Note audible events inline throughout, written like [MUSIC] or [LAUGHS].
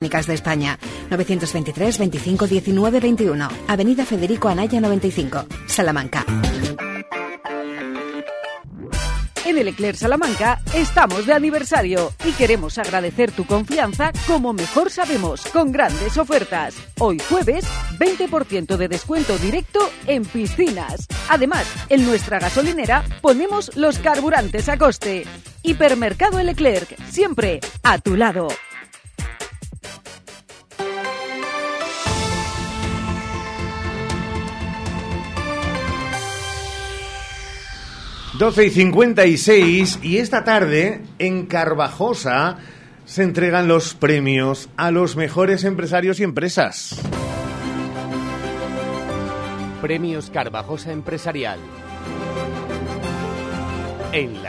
de España. 923 25 19 21. Avenida Federico Anaya 95, Salamanca. En el Eclair Salamanca estamos de aniversario y queremos agradecer tu confianza como mejor sabemos, con grandes ofertas. Hoy jueves, 20% de descuento directo en piscinas. Además, en nuestra gasolinera ponemos los carburantes a coste. Hipermercado El Leclerc, siempre a tu lado. 12 y 56 y esta tarde en Carvajosa se entregan los premios a los mejores empresarios y empresas. Premios Carvajosa Empresarial. En.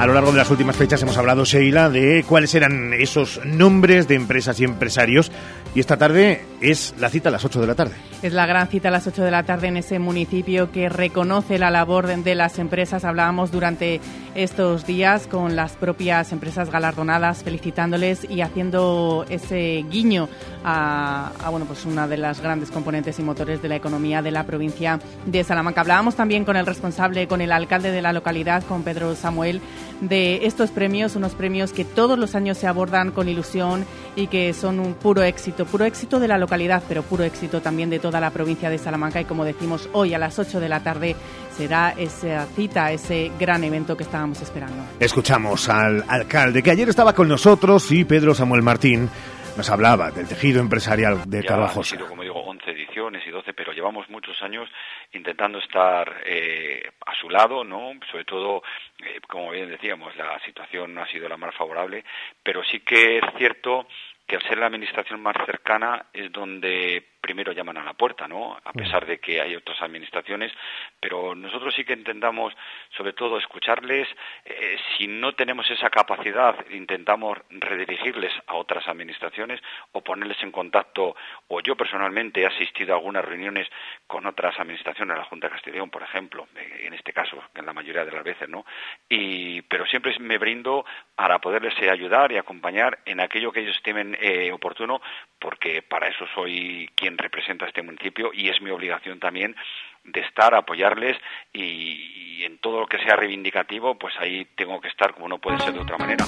A lo largo de las últimas fechas hemos hablado, Sheila, de cuáles eran esos nombres de empresas y empresarios y esta tarde es la cita a las 8 de la tarde. Es la gran cita a las 8 de la tarde en ese municipio que reconoce la labor de las empresas. Hablábamos durante estos días con las propias empresas galardonadas, felicitándoles y haciendo ese guiño a, bueno, pues una de las grandes componentes y motores de la economía de la provincia de Salamanca. Hablábamos también con el responsable, con el alcalde de la localidad, con Pedro Samuel, de estos premios, unos premios que todos los años se abordan con ilusión y que son un puro éxito, puro éxito de la localidad, pero puro éxito también de toda la provincia de Salamanca y como decimos hoy a las 8 de la tarde será esa cita, ese gran evento que estábamos esperando. Escuchamos al alcalde que ayer estaba con nosotros y Pedro Samuel Martín nos hablaba del tejido empresarial de Carvajosa. sido, como digo, 11 ediciones y 12, pero llevamos muchos años intentando estar eh, a su lado, ¿no? Sobre todo, eh, como bien decíamos, la situación no ha sido la más favorable, pero sí que es cierto que al ser la administración más cercana es donde primero llaman a la puerta, ¿no? A pesar de que hay otras administraciones, pero nosotros sí que intentamos, sobre todo, escucharles. Eh, si no tenemos esa capacidad, intentamos redirigirles a otras administraciones o ponerles en contacto. O yo personalmente he asistido a algunas reuniones con otras administraciones, la Junta de Castellón, por ejemplo, eh, en este caso, en la mayoría de las veces, ¿no? Y, pero siempre me brindo para poderles ayudar y acompañar en aquello que ellos estimen eh, oportuno, porque para eso soy quien representa este municipio y es mi obligación también de estar, apoyarles y, en todo lo que sea reivindicativo, pues ahí tengo que estar como no puede ser de otra manera.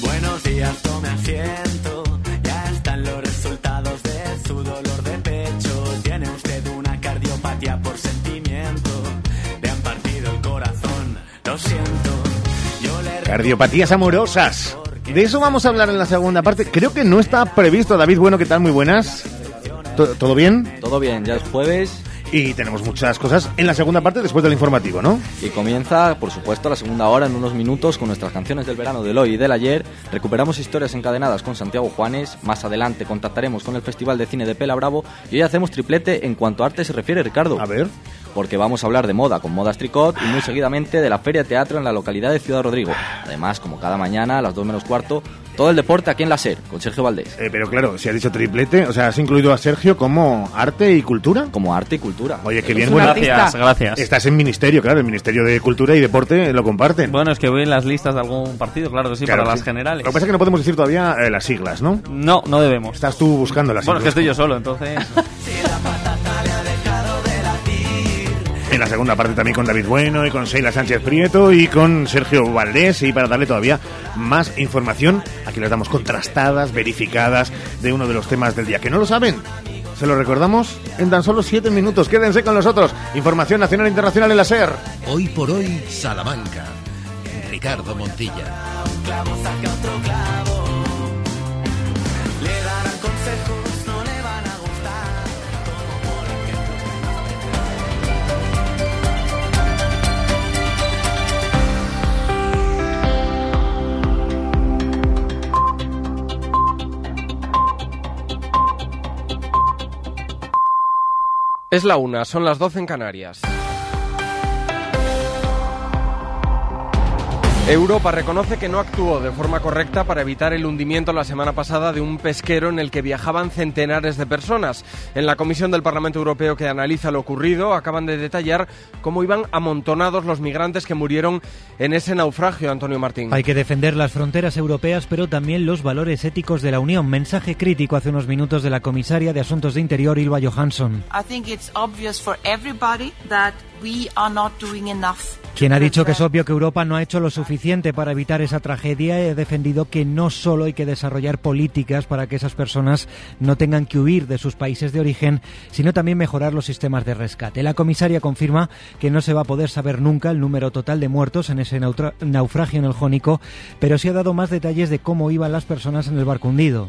Buenos días, tome asiento. Ya están los resultados de su dolor de pecho. Tiene usted una cardiopatía por sentimiento. Le han partido el corazón. Lo siento. Cardiopatías amorosas. De eso vamos a hablar en la segunda parte. Creo que no está previsto. David, bueno, ¿qué tal? Muy buenas. ¿Todo bien? Todo bien, ya es jueves. Y tenemos muchas cosas en la segunda parte después del informativo, ¿no? Y comienza, por supuesto, la segunda hora en unos minutos con nuestras canciones del verano del hoy y del ayer. Recuperamos historias encadenadas con Santiago Juanes. Más adelante contactaremos con el Festival de Cine de Pela Bravo. Y hoy hacemos triplete en cuanto a arte se refiere, Ricardo. A ver. Porque vamos a hablar de moda con Modas Tricot y muy seguidamente de la Feria de Teatro en la localidad de Ciudad Rodrigo. Además, como cada mañana a las 2 menos cuarto, todo el deporte aquí en la SER, con Sergio Valdés. Eh, pero claro, si has dicho triplete, o sea, has incluido a Sergio como arte y cultura. Como arte y cultura. Oye, qué bien, bueno. Gracias, gracias. Estás en ministerio, claro, el Ministerio de Cultura y Deporte lo comparten. Bueno, es que voy en las listas de algún partido, claro que sí, para las generales. Lo que pasa es que no podemos decir todavía eh, las siglas, ¿no? No, no debemos. Estás tú buscando las Bueno, es que siglas. estoy yo solo, entonces. [LAUGHS] En la segunda parte también con David Bueno y con Sheila Sánchez Prieto y con Sergio Valdés y para darle todavía más información, aquí les damos contrastadas, verificadas de uno de los temas del día. ¿Que no lo saben? Se lo recordamos en tan solo siete minutos. Quédense con nosotros. Información nacional e internacional en la SER. Hoy por hoy, Salamanca. Ricardo Montilla. Es la una, son las 12 en Canarias. Europa reconoce que no actuó de forma correcta para evitar el hundimiento la semana pasada de un pesquero en el que viajaban centenares de personas. En la Comisión del Parlamento Europeo que analiza lo ocurrido acaban de detallar cómo iban amontonados los migrantes que murieron en ese naufragio, Antonio Martín. Hay que defender las fronteras europeas, pero también los valores éticos de la Unión. Mensaje crítico hace unos minutos de la comisaria de Asuntos de Interior, Ilva Johansson. Quien ha dicho que es obvio que Europa no ha hecho lo suficiente para evitar esa tragedia ha defendido que no solo hay que desarrollar políticas para que esas personas no tengan que huir de sus países de origen, sino también mejorar los sistemas de rescate. La comisaria confirma que no se va a poder saber nunca el número total de muertos en ese naufragio en el Jónico, pero sí ha dado más detalles de cómo iban las personas en el barco hundido.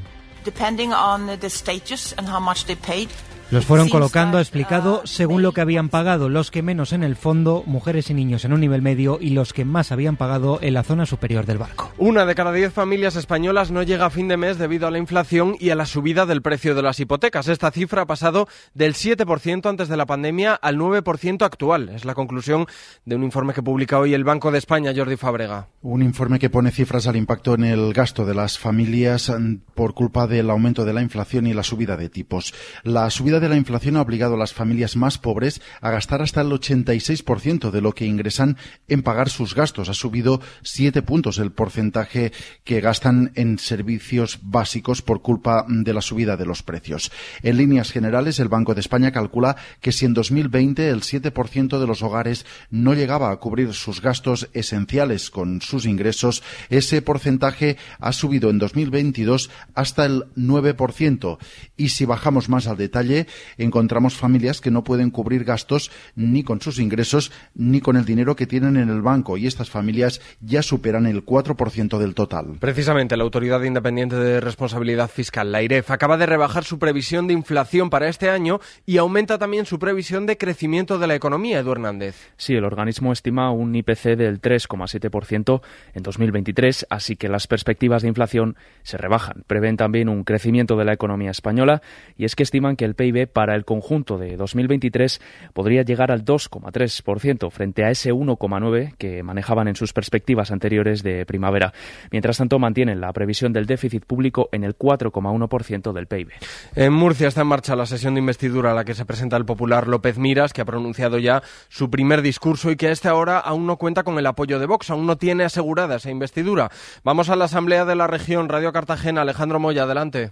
Los fueron colocando, ha explicado, según lo que habían pagado, los que menos en el fondo, mujeres y niños en un nivel medio, y los que más habían pagado en la zona superior del barco. Una de cada diez familias españolas no llega a fin de mes debido a la inflación y a la subida del precio de las hipotecas. Esta cifra ha pasado del 7% antes de la pandemia al 9% actual. Es la conclusión de un informe que publica hoy el Banco de España, Jordi Fabrega. Un informe que pone cifras al impacto en el gasto de las familias mm, por culpa del aumento de la inflación y la subida de tipos. La subida de la inflación ha obligado a las familias más pobres a gastar hasta el 86% de lo que ingresan en pagar sus gastos. Ha subido siete puntos el porcentaje que gastan en servicios básicos por culpa de la subida de los precios. En líneas generales, el Banco de España calcula que si en 2020 el 7% de los hogares no llegaba a cubrir sus gastos esenciales con sus ingresos, ese porcentaje ha subido en 2022 hasta el 9%. Y si bajamos más al detalle, encontramos familias que no pueden cubrir gastos ni con sus ingresos ni con el dinero que tienen en el banco y estas familias ya superan el 4% del total. Precisamente la Autoridad Independiente de Responsabilidad Fiscal, la IREF, acaba de rebajar su previsión de inflación para este año y aumenta también su previsión de crecimiento de la economía, Edu Hernández. Sí, el organismo estima un IPC del 3,7% en 2023, así que las perspectivas de inflación se rebajan. Prevén también un crecimiento de la economía española y es que estiman que el PIB para el conjunto de 2023 podría llegar al 2,3% frente a ese 1,9% que manejaban en sus perspectivas anteriores de primavera. Mientras tanto, mantienen la previsión del déficit público en el 4,1% del PIB. En Murcia está en marcha la sesión de investidura a la que se presenta el popular López Miras, que ha pronunciado ya su primer discurso y que a esta hora aún no cuenta con el apoyo de Vox, aún no tiene asegurada esa investidura. Vamos a la Asamblea de la Región, Radio Cartagena. Alejandro Moya, adelante.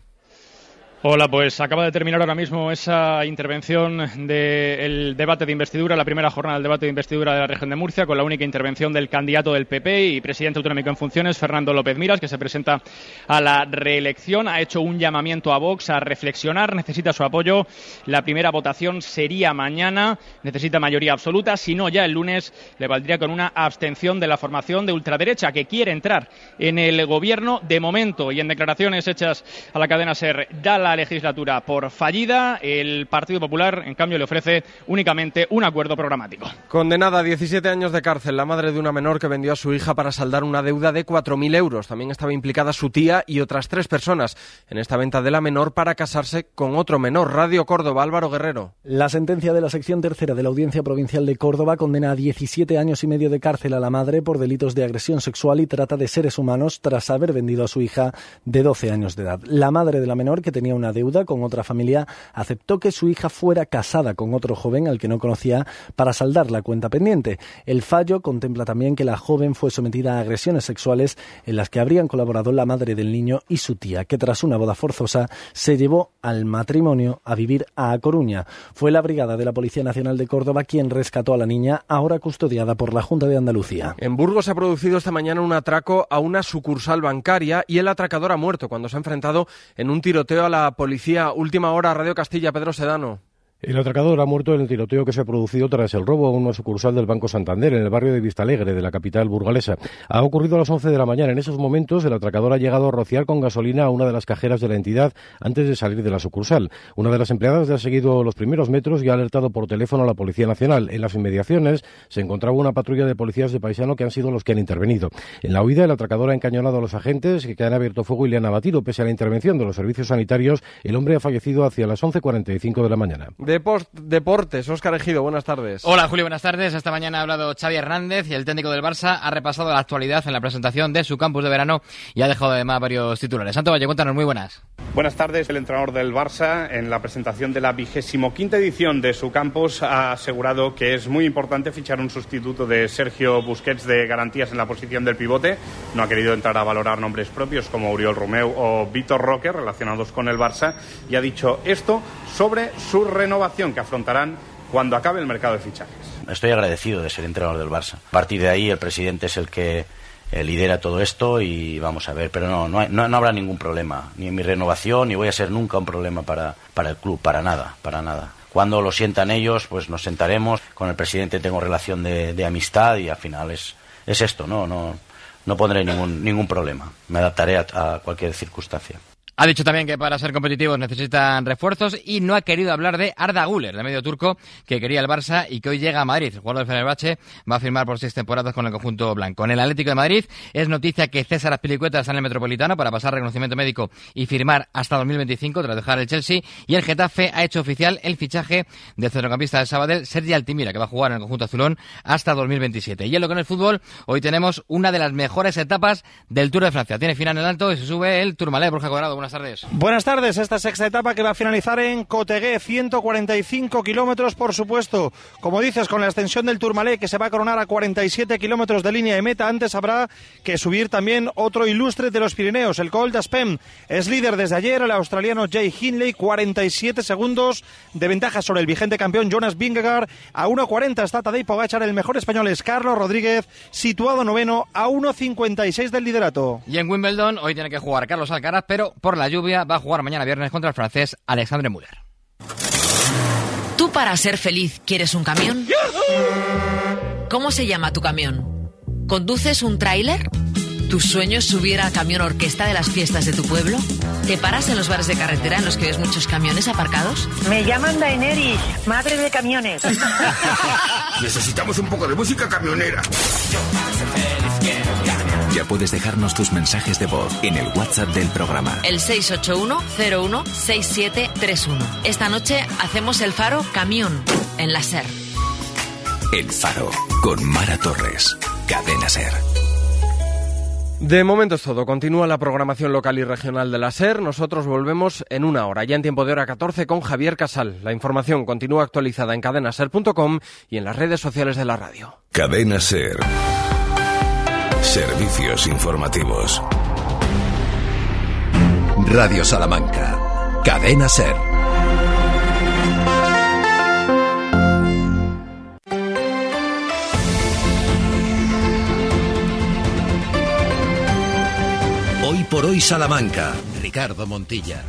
Hola, pues acaba de terminar ahora mismo esa intervención del debate de investidura, la primera jornada del debate de investidura de la región de Murcia, con la única intervención del candidato del PP y presidente autonómico en funciones, Fernando López Miras, que se presenta a la reelección. Ha hecho un llamamiento a Vox a reflexionar, necesita su apoyo. La primera votación sería mañana, necesita mayoría absoluta, si no, ya el lunes le valdría con una abstención de la formación de ultraderecha que quiere entrar en el gobierno de momento y en declaraciones hechas a la cadena SER da la legislatura por fallida. El Partido Popular, en cambio, le ofrece únicamente un acuerdo programático. Condenada a 17 años de cárcel, la madre de una menor que vendió a su hija para saldar una deuda de 4.000 euros. También estaba implicada su tía y otras tres personas en esta venta de la menor para casarse con otro menor. Radio Córdoba, Álvaro Guerrero. La sentencia de la sección tercera de la Audiencia Provincial de Córdoba condena a 17 años y medio de cárcel a la madre por delitos de agresión sexual y trata de seres humanos tras haber vendido a su hija de 12 años de edad. La madre de la menor, que tenía una deuda con otra familia, aceptó que su hija fuera casada con otro joven al que no conocía para saldar la cuenta pendiente. El fallo contempla también que la joven fue sometida a agresiones sexuales en las que habrían colaborado la madre del niño y su tía, que tras una boda forzosa se llevó al matrimonio a vivir a Coruña. Fue la brigada de la Policía Nacional de Córdoba quien rescató a la niña, ahora custodiada por la Junta de Andalucía. En Burgos se ha producido esta mañana un atraco a una sucursal bancaria y el atracador ha muerto cuando se ha enfrentado en un tiroteo a la policía. Última hora, Radio Castilla, Pedro Sedano. El atracador ha muerto en el tiroteo que se ha producido tras el robo a una sucursal del Banco Santander en el barrio de Vistalegre, de la capital burgalesa. Ha ocurrido a las 11 de la mañana. En esos momentos, el atracador ha llegado a rociar con gasolina a una de las cajeras de la entidad antes de salir de la sucursal. Una de las empleadas ha seguido los primeros metros y ha alertado por teléfono a la Policía Nacional. En las inmediaciones se encontraba una patrulla de policías de paisano que han sido los que han intervenido. En la huida, el atracador ha encañonado a los agentes que han abierto fuego y le han abatido. Pese a la intervención de los servicios sanitarios, el hombre ha fallecido hacia las 11.45 de la mañana. Deport- Deportes, Óscar Ejido, buenas tardes. Hola Julio, buenas tardes. Esta mañana ha hablado Xavi Hernández y el técnico del Barça ha repasado la actualidad en la presentación de su campus de verano y ha dejado además varios titulares. Santo Valle, cuéntanos, muy buenas. Buenas tardes. El entrenador del Barça, en la presentación de la vigésimo quinta edición de su campus, ha asegurado que es muy importante fichar un sustituto de Sergio Busquets de garantías en la posición del pivote. No ha querido entrar a valorar nombres propios como Uriol Romeu o Víctor Roque relacionados con el Barça y ha dicho esto sobre su renovación que afrontarán cuando acabe el mercado de fichajes. Estoy agradecido de ser entrenador del Barça. A partir de ahí, el presidente es el que eh, lidera todo esto y vamos a ver. Pero no, no, no, habrá ningún problema, ni en mi renovación, ni voy a ser nunca un problema para, para el club, para nada, para nada. Cuando lo sientan ellos, pues nos sentaremos. Con el presidente tengo relación de, amistad y al final es, es esto, no, no, no pondré ningún, ningún problema. Me adaptaré a cualquier circunstancia. Ha dicho también que para ser competitivos necesitan refuerzos y no ha querido hablar de Arda Güler, de medio turco, que quería el Barça y que hoy llega a Madrid. El jugador del Fenerbahce va a firmar por seis temporadas con el conjunto blanco. En el Atlético de Madrid es noticia que César Azpilicueta está en el Metropolitano para pasar reconocimiento médico y firmar hasta 2025 tras dejar el Chelsea. Y el Getafe ha hecho oficial el fichaje del centrocampista del Sabadell, Sergi Altimira, que va a jugar en el conjunto azulón hasta 2027. Y en lo que en el fútbol, hoy tenemos una de las mejores etapas del Tour de Francia. Tiene final en alto y se sube el Tourmalet. Borja Cuadrado, buenas tardes. Buenas tardes, esta sexta etapa que va a finalizar en Cotegué, 145 kilómetros por supuesto. Como dices, con la extensión del Tourmalet que se va a coronar a 47 kilómetros de línea de meta, antes habrá que subir también otro ilustre de los Pirineos, el Col d'Aspem. Es líder desde ayer el australiano Jay Hindley, 47 segundos de ventaja sobre el vigente campeón Jonas Vingegaard. A 1.40 está Tadej Pogacar, el mejor español es Carlos Rodríguez, situado noveno a 1.56 del liderato. Y en Wimbledon hoy tiene que jugar Carlos Alcaraz, pero por la lluvia va a jugar mañana viernes contra el francés Alexandre Müller. ¿Tú para ser feliz quieres un camión? ¿Cómo se llama tu camión? ¿Conduces un tráiler? ¿Tu sueño es subir al camión orquesta de las fiestas de tu pueblo? ¿Te paras en los bares de carretera en los que ves muchos camiones aparcados? Me llaman Daenerys, madre de camiones. [LAUGHS] Necesitamos un poco de música camionera. Ya puedes dejarnos tus mensajes de voz en el WhatsApp del programa. El 681-01-6731. Esta noche hacemos el faro camión en la SER. El Faro con Mara Torres. Cadena Ser. De momento es todo. Continúa la programación local y regional de la SER. Nosotros volvemos en una hora, ya en tiempo de hora 14, con Javier Casal. La información continúa actualizada en cadenaser.com y en las redes sociales de la radio. Cadena Ser. Servicios informativos. Radio Salamanca. Cadena Ser. Hoy por hoy Salamanca. Ricardo Montilla.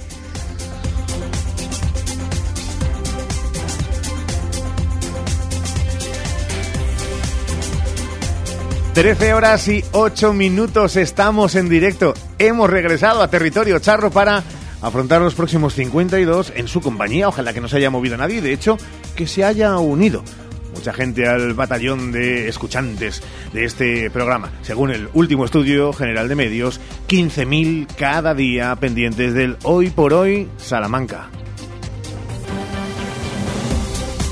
13 horas y 8 minutos estamos en directo. Hemos regresado a territorio charro para afrontar los próximos 52 en su compañía. Ojalá que no se haya movido nadie, de hecho, que se haya unido mucha gente al batallón de escuchantes de este programa. Según el último estudio general de medios, 15.000 cada día pendientes del Hoy por Hoy Salamanca.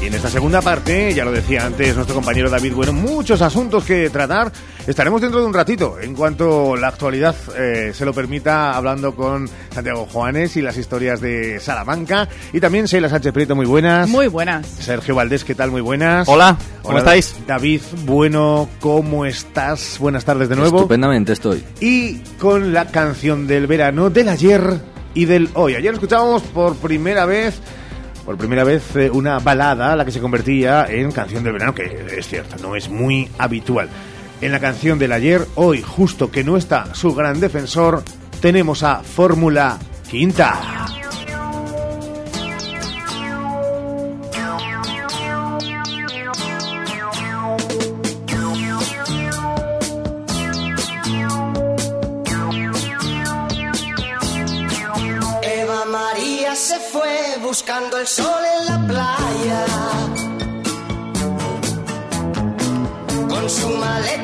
Y en esta segunda parte, ya lo decía antes nuestro compañero David Bueno, muchos asuntos que tratar. Estaremos dentro de un ratito, en cuanto la actualidad eh, se lo permita, hablando con Santiago Juanes y las historias de Salamanca. Y también Sheila Sánchez Prieto, muy buenas. Muy buenas. Sergio Valdés, ¿qué tal? Muy buenas. Hola, ¿cómo estáis? David Bueno, ¿cómo estás? Buenas tardes de nuevo. Estupendamente estoy. Y con la canción del verano, del ayer y del hoy. Ayer escuchábamos por primera vez por primera vez eh, una balada, la que se convertía en canción del verano, que es cierto, no es muy habitual. En la canción del ayer, hoy, justo que no está su gran defensor, tenemos a Fórmula Quinta. Buscando el sol en la playa. Con su maleta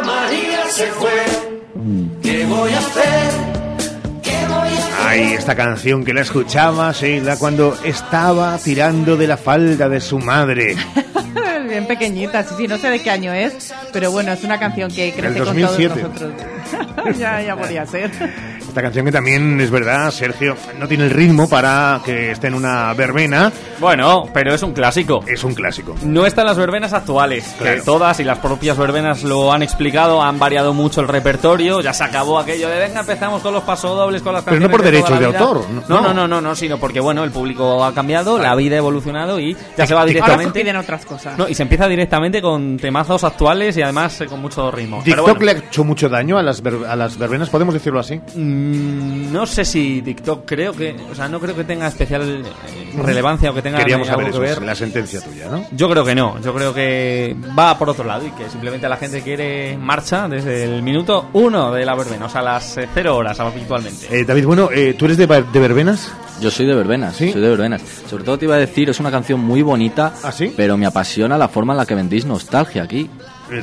María se fue? ¿Qué voy a hacer? ¿Qué voy a hacer? Ay, esta canción que la escuchaba Sheila cuando estaba tirando de la falda de su madre. [LAUGHS] Bien pequeñita, sí, sí, no sé de qué año es, pero bueno, es una canción que crece Del con todos 2007. nosotros. [LAUGHS] ya, ya podría ser. Esta canción que también es verdad, Sergio, no tiene el ritmo para que esté en una verbena. Bueno, pero es un clásico. Es un clásico. No está en las verbenas actuales, Claro. que todas y las propias verbenas lo han explicado, han variado mucho el repertorio, ya se acabó aquello de venga, empezamos con los pasodobles, con las Pero no canciones por de derechos de vida". autor, No, no. no, no, no, no, sino porque bueno, el público ha cambiado, la vida ha evolucionado y ya se va Ahora se directamente. piden otras cosas. No, y se empieza directamente con temazos actuales y además eh, con mucho ritmo. Pero ¿TikTok bueno, le ha hecho mucho daño a las, ver- a las verbenas? ¿Podemos decirlo así? mm, no sé si TikTok creo que, o sea, no creo que tenga especial eh, relevancia o que tenga Queríamos algo saber que eso, ver. la sentencia tuya, ¿no? Yo creo que no, yo creo que va por otro lado y que simplemente la gente quiere marcha desde el minuto uno de la verbena, o sea, las eh, cero horas habitualmente. Eh, David, bueno, eh, ¿tú eres de, de verbenas? Yo soy de verbenas, soy de verbenas. Sobre todo te iba a decir, es una canción muy bonita, ¿Ah, sí? pero me apasiona la forma en la que vendéis nostalgia aquí.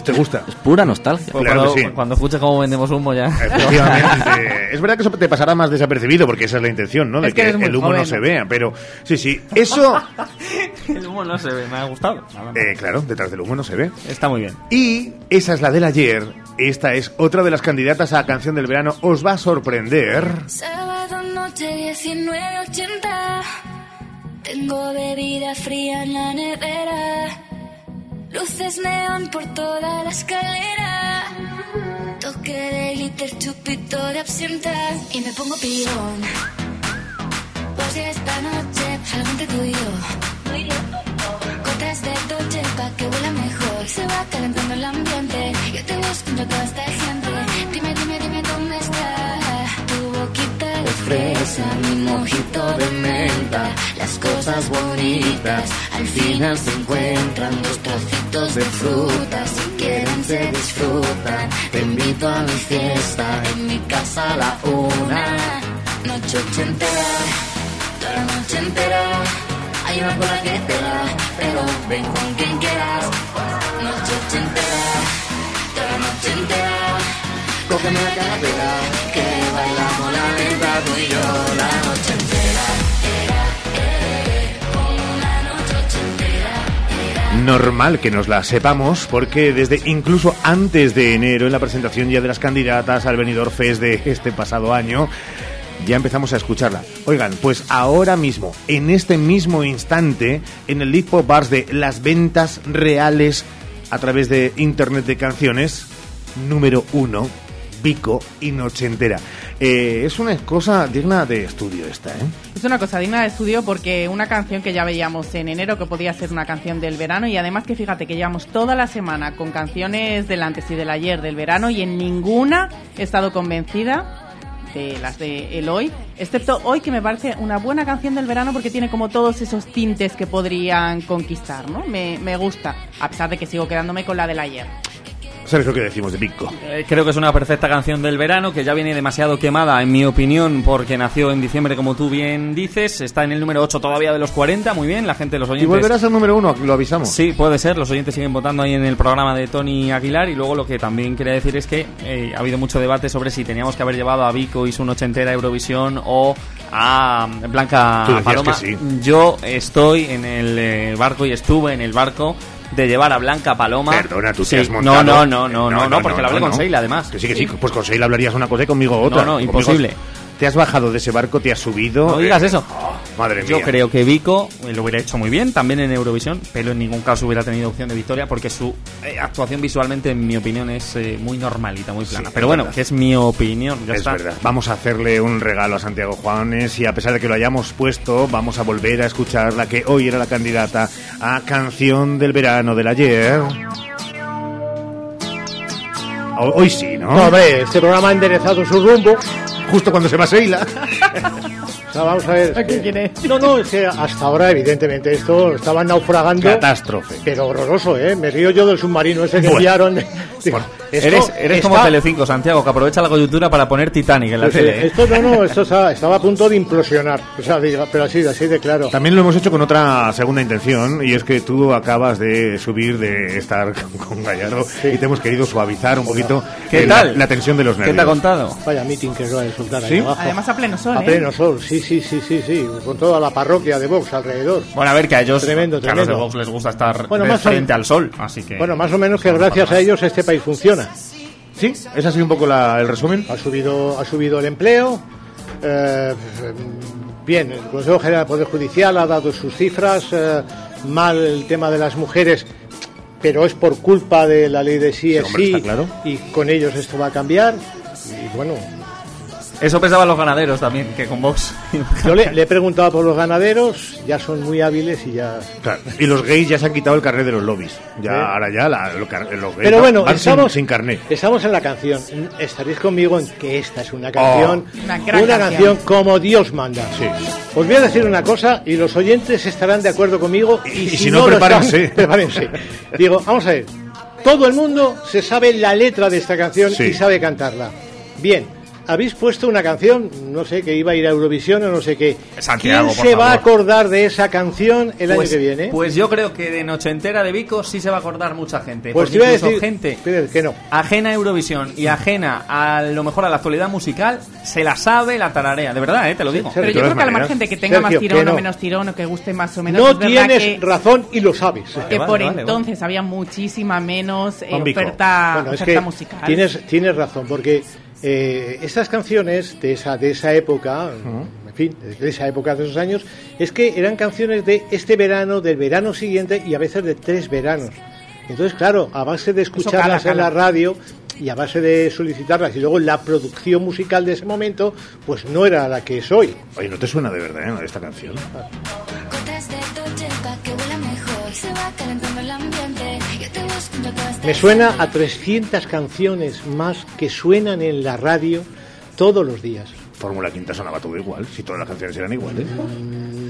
¿Te gusta? Es pura nostalgia. Pues Claro cuando, que sí. cuando escuches cómo vendemos humo ya. Efectivamente. [LAUGHS] es verdad que eso te pasará más desapercibido porque esa es la intención, ¿no? De Es que que, el humo joven, no se vea. Pero sí, sí. Eso, [LAUGHS] el humo no se ve, me ha gustado. Eh, claro, detrás del humo no se ve. Está muy bien. Y esa es la del ayer. Esta es otra de las candidatas a canción del verano. Os va a sorprender. Sábado noche 1980 Tengo bebida fría en la nevera Luces neón por toda la escalera Toque de glitter, chupito de absenta. Y me pongo pillón Pues si esta noche salgo entre tú y yo Gotas de Dolce pa' que huela mejor. Se va calentando el ambiente. Yo te busco entre toda esta gente fresa Mi mojito de menta Las cosas bonitas. Al final se encuentran Dos trocitos de fruta Si quieren se disfrutan. Te invito a mi fiesta En mi casa a la una. Noche ochentera Toda la noche entera. Hay una cola que te da, pero ven con quien quieras. Noche ochentera, toda la noche entera. Cógeme la cartera, que Normal que nos la sepamos porque desde incluso antes de enero, en la presentación ya de las candidatas al Benidorm Fest de este pasado año, ya empezamos a escucharla. Oigan, pues ahora mismo, en este mismo instante, en el Pop Bars de las ventas reales a través de Internet de canciones, número uno, Vico y Nochentera. Eh, es una cosa digna de estudio esta, ¿eh? Es una cosa digna de estudio porque una canción que ya veíamos en enero que podía ser una canción del verano y además que fíjate que llevamos toda la semana con canciones del antes y del ayer del verano y en ninguna he estado convencida de las de el hoy, excepto hoy que me parece una buena canción del verano porque tiene como todos esos tintes que podrían conquistar, ¿no? Me, me gusta, a pesar de que sigo quedándome con la del ayer. ¿Sabes lo que decimos de Vico? Eh, creo que es una perfecta canción del verano que ya viene demasiado quemada, en mi opinión, porque nació en diciembre, como tú bien dices. Está en el número 8 todavía de los 40, muy bien. La gente, los Y oyentes. volverás al número uno, lo avisamos. Sí, puede ser. Los oyentes siguen votando ahí en el programa de Tony Aguilar. Y luego lo que también quería decir es que eh, ha habido mucho debate sobre si teníamos que haber llevado a Vico y su nochentera a Eurovisión o a Blanca Tú decías Paloma. que sí. Yo estoy en el eh, barco y estuve en el barco de llevar a Blanca Paloma. Perdona, tú Sí, te has montado. No, no, no, no, no, no, porque lo hablé no, con no. Sheila además. Que sí, que sí, pues con Sheila hablarías una cosa y conmigo otra. No, no, Conmigo imposible. Te has bajado de ese barco, te has subido. No digas eh, eso. madre Yo mía. creo que Vico eh, lo hubiera hecho muy bien, también en Eurovisión, pero en ningún caso hubiera tenido opción de victoria porque su eh, actuación visualmente, en mi opinión, es eh, muy normalita, muy plana. Sí, pero bueno, verdad. que es mi opinión. Ya es está. verdad. Vamos a hacerle un regalo a Santiago Juanes y a pesar de que lo hayamos puesto, vamos a volver a escuchar la que hoy era la candidata a canción del verano del ayer. Ho- Hoy sí, ¿no? No, hombre, este programa ha enderezado su rumbo. Justo cuando se va Seila. [LAUGHS] O sea, vamos a ver. ¿A qué eh, quiere? No, no, es que hasta ahora, evidentemente, esto estaba naufragando. Catástrofe. Pero horroroso, ¿eh? Me río yo del submarino ese que Bueno. enviaron. [LAUGHS] Eres, eres como Telecinco, Santiago, que aprovecha la coyuntura para poner Titanic en la Sí, tele. ¿eh? Esto no, no, esto estaba, estaba a punto de implosionar. O sea, diga, pero así, así de claro. También lo hemos hecho con otra segunda intención y es que tú acabas de subir de estar [LAUGHS] con, con Gallardo y te hemos querido suavizar un poquito ¿Qué eh, la- tal? La, tensión de los ¿Qué nervios. te ha contado? Vaya meeting que va a resultar ¿Sí? ahí abajo. Además a pleno sol, A ¿eh? pleno sol, sí, sí, sí, sí, sí, con toda la parroquia de Vox alrededor. Bueno, a ver, que a ellos, Tremendo, que a los de tremendo. Vox les gusta estar Bueno, de más o- frente al sol, así que... Bueno, más o menos que gracias a ellos este país funciona. Sí, ese ha sido un poco la- el resumen. Ha subido, ha subido el empleo. eh, bien, el Consejo General del Poder Judicial ha dado sus cifras. eh, mal el tema de las mujeres, pero es por culpa de la ley de sí es hombre, sí. está claro. Y con ellos esto va a cambiar. Y bueno, Eso pensaban los ganaderos también, que con Vox... [LAUGHS] yo le, le he preguntado por los ganaderos, ya son muy hábiles y ya. Claro, Y los gays ya se han quitado el carnet de los lobbies. Ya, Sí. ahora ya la- lo los gays Pero bueno, van sin- estamos, sin, carnet. estamos en la canción. Estaréis conmigo en que esta es una canción, Una gran una canción. canción como Dios manda. Os voy a decir una cosa y los oyentes estarán de acuerdo conmigo. Y, Y si, si no, lo prepárense. están, [LAUGHS] prepárense. Digo, vamos a ver. Todo el mundo se sabe la letra de esta canción Sí. y sabe cantarla. Bien. Habéis puesto una canción, no sé, que iba a ir a Eurovisión o no sé qué. Santiago, ¿Quién por se va a favor. acordar de esa canción el pues, año que viene? Pues yo creo que de Noche Entera de Vico sí se va a acordar mucha gente. Pues porque te iba a incluso decir gente que no. ajena a Eurovisión y ajena a lo mejor a la actualidad musical, se la sabe, la tararea. De verdad, ¿eh? te lo digo. Pero yo creo que al margen de que tenga Sergio, más que tirón no. o menos tirón o que guste más o menos, No verdad tienes que, razón y lo sabes. que Vale, por vale, entonces había muchísima menos eh, Vico. oferta, Bueno, es oferta que musical. Tienes, tienes razón, porque eh, estas canciones de esa, de esa época, en fin, de esa época de esos años, es que eran canciones de este verano, del verano siguiente y a veces de tres veranos. Entonces, claro, a base de escucharlas cala, en la radio y a base de solicitarlas y luego la producción musical de ese momento, pues no era la que es hoy. Oye, ¿no te suena de verdad eh, esta canción? Gotas Me suena a 300 canciones más que suenan en la radio todos los días. Fórmula Quinta sonaba todo igual, si todas las canciones eran iguales.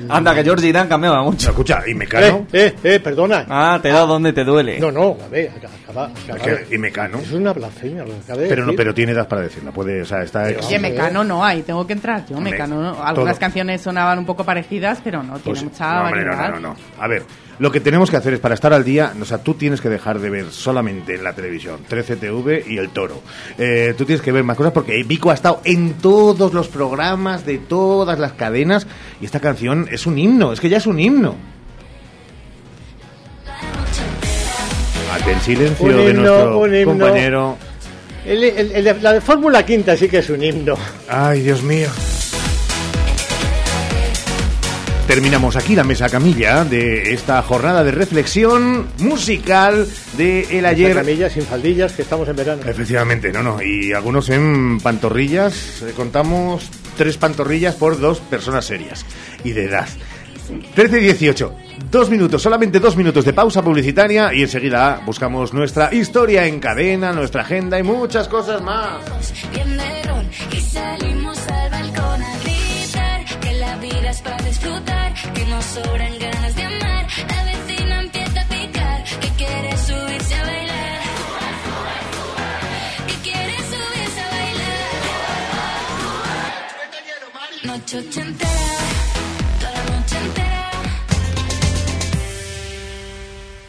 Anda, que George Dan cambiaba mucho. No, escucha, y Mecano. Eh, eh, eh, perdona. Ah, te da donde te duele. No, no, a ver, acaba, acaba- Es que- y Mecano. Es una blasfemia lo que acabé de Pero no, decir. pero tiene edad para decirla. Puede, o sea, está. Oye, Mecano no hay, tengo que entrar yo, Mecano no. Algunas todo. canciones sonaban un poco parecidas, pero no, tiene Pues, mucha no, hombre, no, variedad. no, no, no. A ver, lo que tenemos que hacer es para estar al día, o sea, tú tienes que dejar de ver solamente en la televisión 13TV y El Toro. Eh, tú tienes que ver más cosas porque Vico ha estado en todos los programas de todas las cadenas y esta canción es un himno, es que ya es un himno. Ante el silencio Un de nuestro un himno. compañero. El- el- el de- la de Fórmula Quinta sí que es un himno. Ay, Dios mío. Terminamos aquí la mesa camilla de esta jornada de reflexión musical de el ayer. Camillas sin faldillas, que estamos en verano. Efectivamente, no, no. Y algunos en pantorrillas. eh, contamos tres pantorrillas por dos personas serias y de edad. 13 y 18. Dos minutos, solamente dos minutos de pausa publicitaria y enseguida buscamos nuestra historia en cadena, nuestra agenda y muchas cosas más. Y salimos al balcón a gritar que la vida es para disfrutar, que nos sobran ganas de amar. La vecina empieza a picar, que quiere subirse a bailar. Que quiere subirse a bailar. Noche ochentera, toda la noche entera.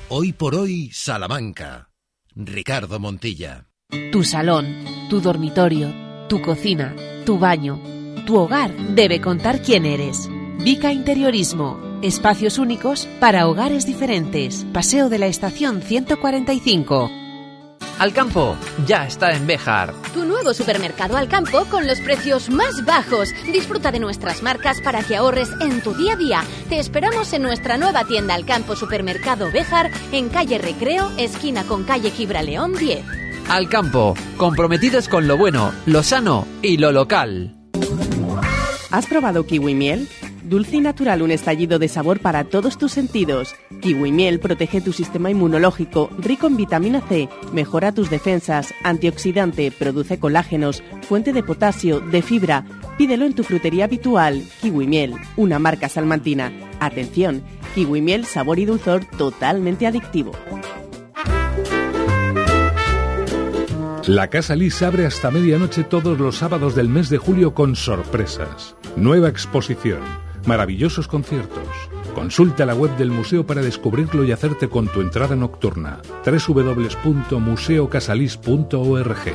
Hoy por hoy, Salamanca. Ricardo Montilla. Tu salón, tu dormitorio, tu cocina, tu baño, tu hogar debe contar quién eres. Vica Interiorismo. Espacios únicos para hogares diferentes. Paseo de la Estación 145. Alcampo ya está en Béjar. Tu nuevo supermercado al campo con los precios más bajos. Disfruta de nuestras marcas para que ahorres en tu día a día. Te esperamos en nuestra nueva tienda al campo Supermercado Béjar en calle Recreo, esquina con calle Gibraleón 10. Alcampo, comprometidos con lo bueno, lo sano y lo local. ¿Has probado kiwi miel? Dulce y natural, un estallido de sabor para todos tus sentidos. Kiwi miel protege tu sistema inmunológico, rico en vitamina C, mejora tus defensas, antioxidante, produce colágenos, fuente de potasio, de fibra. Pídelo en tu frutería habitual. Kiwi miel, una marca salmantina. Atención, kiwi miel, sabor y dulzor totalmente adictivo. La Casa Lis abre hasta medianoche todos los sábados del mes de julio con sorpresas. Nueva exposición, maravillosos conciertos. Consulta la web del museo para descubrirlo y hacerte con tu entrada nocturna. www.museocasalis.org.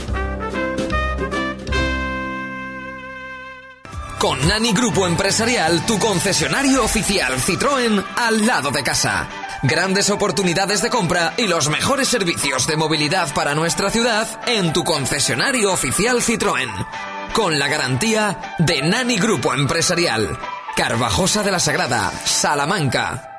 Con Nani Grupo Empresarial, tu concesionario oficial Citroën al lado de casa. Grandes oportunidades de compra y los mejores servicios de movilidad para nuestra ciudad en tu concesionario oficial Citroën. Con la garantía de Nani Grupo Empresarial. Carvajosa de la Sagrada, Salamanca.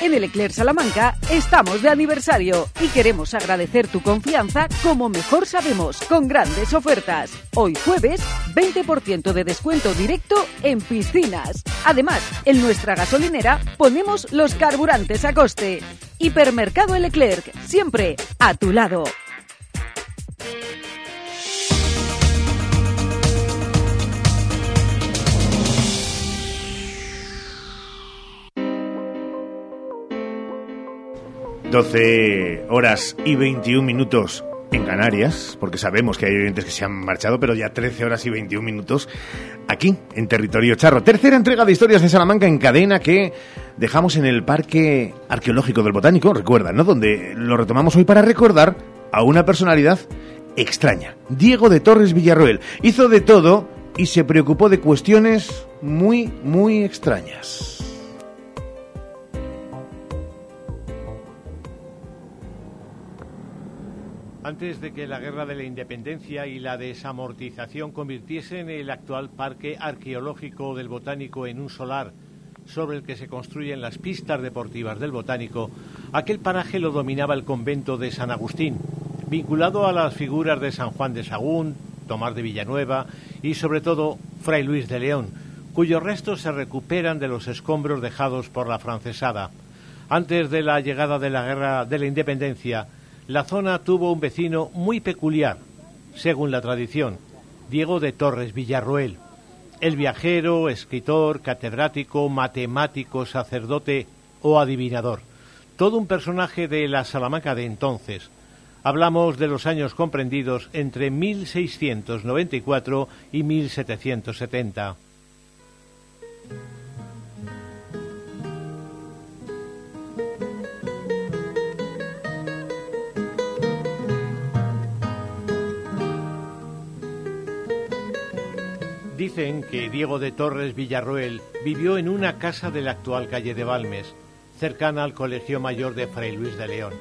En el Eclair Salamanca estamos de aniversario y queremos agradecer tu confianza como mejor sabemos, con grandes ofertas. Hoy jueves, 20% de descuento directo en piscinas. Además, en nuestra gasolinera ponemos los carburantes a coste. Hipermercado El siempre a tu lado. Doce horas y 21 minutos en Canarias, porque sabemos que hay oyentes que se han marchado, pero ya 13 horas y 21 minutos aquí, en territorio charro. Tercera entrega de historias de Salamanca en cadena que dejamos en el Parque Arqueológico del Botánico, recuerda, ¿no? Donde lo retomamos hoy para recordar a una personalidad extraña. Diego de Torres Villarroel. Hizo de todo y se preocupó de cuestiones muy, muy extrañas. Antes de que la guerra de la independencia y la desamortización convirtiesen el actual parque arqueológico del botánico en un solar sobre el que se construyen las pistas deportivas del botánico, aquel paraje lo dominaba el convento de San Agustín, vinculado a las figuras de San Juan de Sagún, Tomás de Villanueva y sobre todo Fray Luis de León, cuyos restos se recuperan de los escombros dejados por la francesada. Antes de la llegada de la guerra de la independencia, la zona tuvo un vecino muy peculiar, según la tradición, Diego de Torres Villarroel. El viajero, escritor, catedrático, matemático, sacerdote o adivinador. Todo un personaje de la Salamanca de entonces. Hablamos de los años comprendidos entre 1694 y 1770. Dicen que Diego de Torres Villarroel vivió en una casa de la actual calle de Balmes, cercana al Colegio Mayor de Fray Luis de León.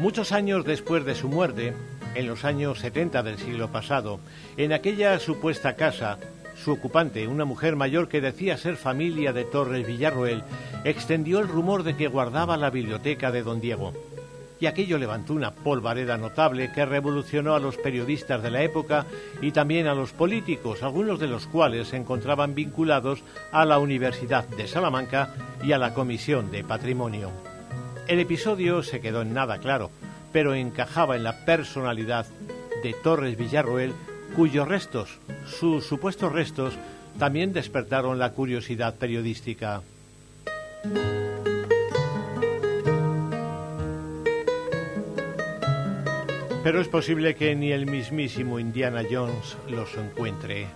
Muchos años después de su muerte, en los años 70 del siglo pasado, en aquella supuesta casa, su ocupante, una mujer mayor que decía ser familia de Torres Villarroel, extendió el rumor de que guardaba la biblioteca de don Diego y aquello levantó una polvareda notable que revolucionó a los periodistas de la época y también a los políticos, algunos de los cuales se encontraban vinculados a la Universidad de Salamanca y a la Comisión de Patrimonio. El episodio se quedó en nada claro, pero encajaba en la personalidad de Torres Villarroel, cuyos restos, sus supuestos restos, también despertaron la curiosidad periodística. Pero es posible que ni el mismísimo Indiana Jones los encuentre.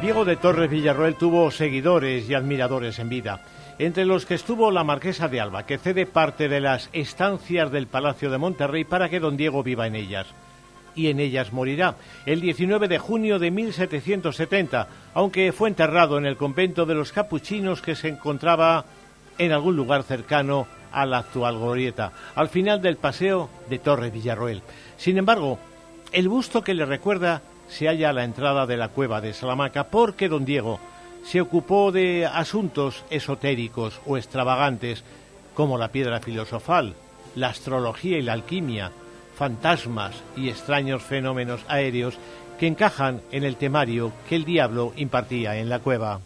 Diego de Torres Villarroel tuvo seguidores y admiradores en vida entre los que estuvo la marquesa de Alba, que cede parte de las estancias del Palacio de Monterrey para que don Diego viva en ellas. Y en ellas morirá el 19 de junio de 1770, aunque fue enterrado en el convento de los capuchinos que se encontraba en algún lugar cercano a la actual glorieta, al final del paseo de Torre Villarroel. Sin embargo, el busto que le recuerda se halla a la entrada de la cueva de Salamanca, porque don Diego se ocupó de asuntos esotéricos o extravagantes como la piedra filosofal, la astrología y la alquimia, fantasmas y extraños fenómenos aéreos que encajan en el temario que el diablo impartía en la cueva.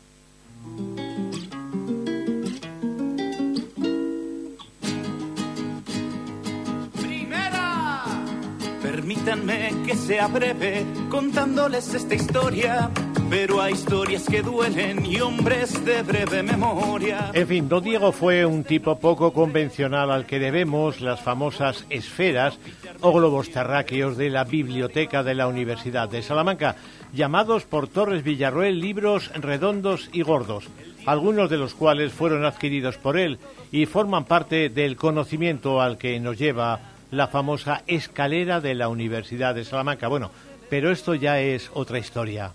Permítanme que sea breve contándoles esta historia, pero hay historias que duelen y hombres de breve memoria. En fin, don Diego fue un tipo poco convencional al que debemos las famosas esferas o globos terráqueos de la biblioteca de la Universidad de Salamanca, llamados por Torres Villarroel libros redondos y gordos, algunos de los cuales fueron adquiridos por él y forman parte del conocimiento al que nos lleva la famosa escalera de la Universidad de Salamanca. Bueno, pero esto ya es otra historia.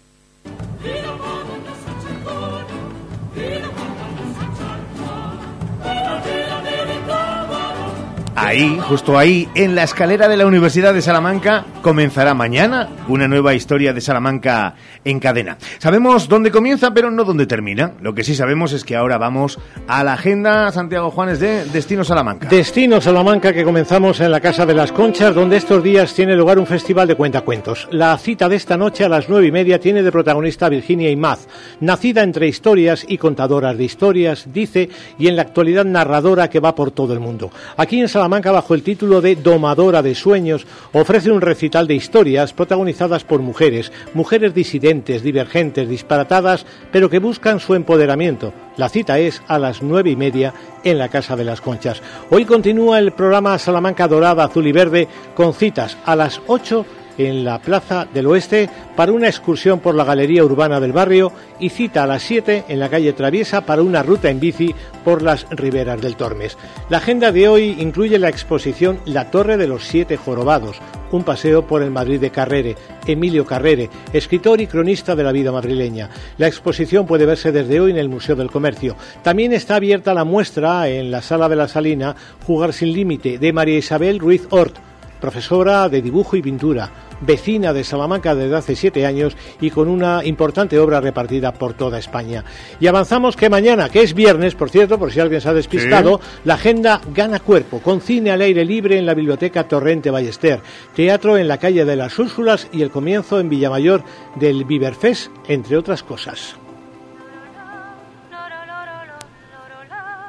Ahí, justo ahí, en la escalera de la Universidad de Salamanca, comenzará mañana una nueva historia de Salamanca en cadena. Sabemos dónde comienza, pero no dónde termina. Lo que sí sabemos es que ahora vamos a la agenda Santiago Juanes de Destino Salamanca. Destino Salamanca que comenzamos en la Casa de las Conchas, donde estos días tiene lugar un festival de cuentacuentos. La cita de esta noche a las nueve y media tiene de protagonista Virginia Imaz, nacida entre historias y contadoras de historias, dice, y en la actualidad narradora que va por todo el mundo. Aquí en bajo el título de Domadora de Sueños, ofrece un recital de historias protagonizadas por mujeres, mujeres disidentes, divergentes, disparatadas, pero que buscan su empoderamiento. La cita es a las nueve y media en la Casa de las Conchas. Hoy continúa el programa Salamanca Dorada, Azul y Verde con citas a las ocho en la Plaza del Oeste para una excursión por la Galería Urbana del barrio y cita a las 7 en la calle Traviesa para una ruta en bici por las riberas del Tormes. La agenda de hoy incluye la exposición La Torre de los Siete Jorobados, un paseo por el Madrid de Carrere, Emilio Carrere, escritor y cronista de la vida madrileña. La exposición puede verse desde hoy en el Museo del Comercio. También está abierta la muestra en la Sala de la Salina Jugar sin Límite de María Isabel Ruiz Ort, profesora de dibujo y pintura, vecina de Salamanca desde hace siete años y con una importante obra repartida por toda España. Y avanzamos que mañana, que es viernes, por cierto, por si alguien se ha despistado, la agenda gana cuerpo, con cine al aire libre en la Biblioteca Torrente Ballester, teatro en la calle de las Úrsulas y el comienzo en Villamayor del Biberfest, entre otras cosas.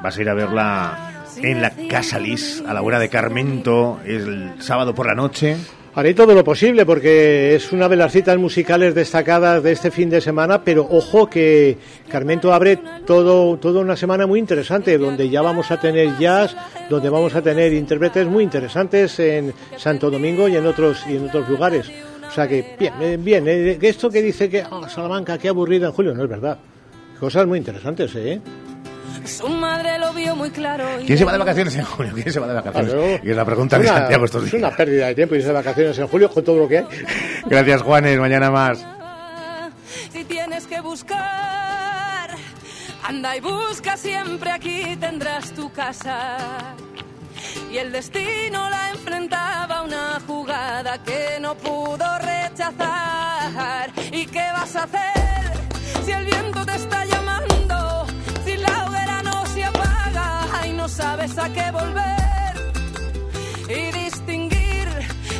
Vas a ir a verla en la Casa Lis, a la hora de Carmento, el sábado por la noche. Haré todo lo posible porque es una de las citas musicales destacadas de este fin de semana, pero ojo que Carmento abre todo, toda una semana muy interesante, donde ya vamos a tener jazz, donde vamos a tener intérpretes muy interesantes en Santo Domingo y en otros, y en otros lugares. O sea que, bien, eh, bien, eh, esto que dice que ah, Salamanca, qué aburrida en julio, no es verdad. Cosas muy interesantes, ¿eh? Su madre lo vio muy claro. y ¿Quién se va de vacaciones en julio? ¿Quién se va de vacaciones? Claro. Y es la pregunta de Santiago estos Es una pérdida de tiempo irse de vacaciones en julio con todo lo que hay. Gracias, Juanes. Mañana más. Si tienes que buscar, anda y busca siempre aquí tendrás tu casa. Y el destino la enfrentaba a una jugada que no pudo rechazar. ¿Y qué vas a hacer si el viento te está llamando? Sabes a qué volver. Y distinguir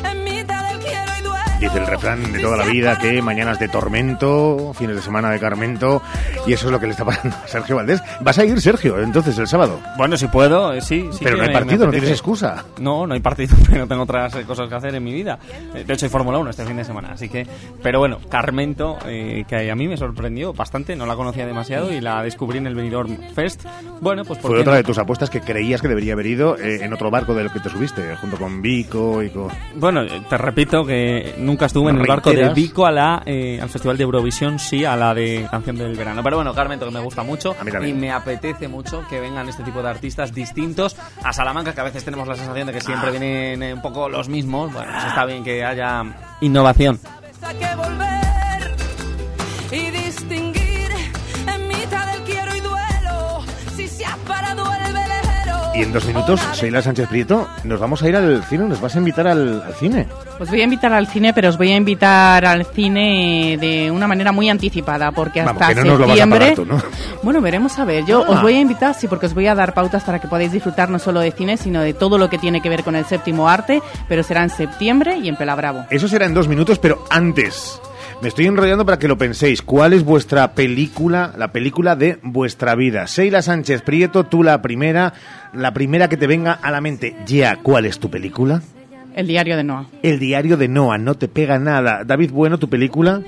en mitad del quiero y duelo. Dice el refrán de toda la vida que mañanas de tormento, fines de semana de Carmento, y eso es lo que le está pasando a Sergio Valdés. ¿Vas a ir, Sergio, entonces el sábado? Bueno, si puedo, eh, sí. sí Pero no hay me- partido, me no tienes excusa. No, no hay partido, [LAUGHS] pero tengo otras eh, cosas que hacer en mi vida. Eh, De hecho, hay Fórmula 1 este fin de semana, así que... Pero bueno, Carmento, eh, que a mí me sorprendió bastante, no la conocía demasiado y la descubrí en el Benidorm Fest. Bueno, pues Fue porque otra de tus apuestas que creías que debería haber ido eh, en otro barco del que te subiste, junto con Vico y con... Bueno, te repito que nunca nunca estuve en el barco de. Vico a la, eh, al Festival de Eurovisión, sí, a la de Canción del Verano. Pero bueno, Carmento, que me gusta mucho mí y me apetece mucho que vengan este tipo de artistas distintos a Salamanca, que a veces tenemos la sensación de que siempre Ah. vienen eh, un poco los mismos. Bueno, pues está bien que haya innovación. Hay que volver y distinguir Y en dos minutos, Sheila Sánchez Prieto, nos vamos a ir al cine, nos vas a invitar al, al cine. Os voy a invitar al cine, pero os voy a invitar al cine de una manera muy anticipada, porque hasta Vamos, que no nos lo vas a septiembre. pagar tú, ¿no? [LAUGHS] Bueno, veremos a ver. Yo Ah. os voy a invitar, sí, porque os voy a dar pautas para que podáis disfrutar no solo de cine, sino de todo lo que tiene que ver con el séptimo arte, pero será en septiembre y en Pelabravo. Eso será en dos minutos, pero antes. Me estoy enrollando para que lo penséis. ¿Cuál es vuestra película, la película de vuestra vida? Sheila Sánchez Prieto, tú la primera, la primera que te venga a la mente. Ya, ¿cuál es tu película? El diario de Noah. El diario de Noah, no te pega nada. David Bueno, tu película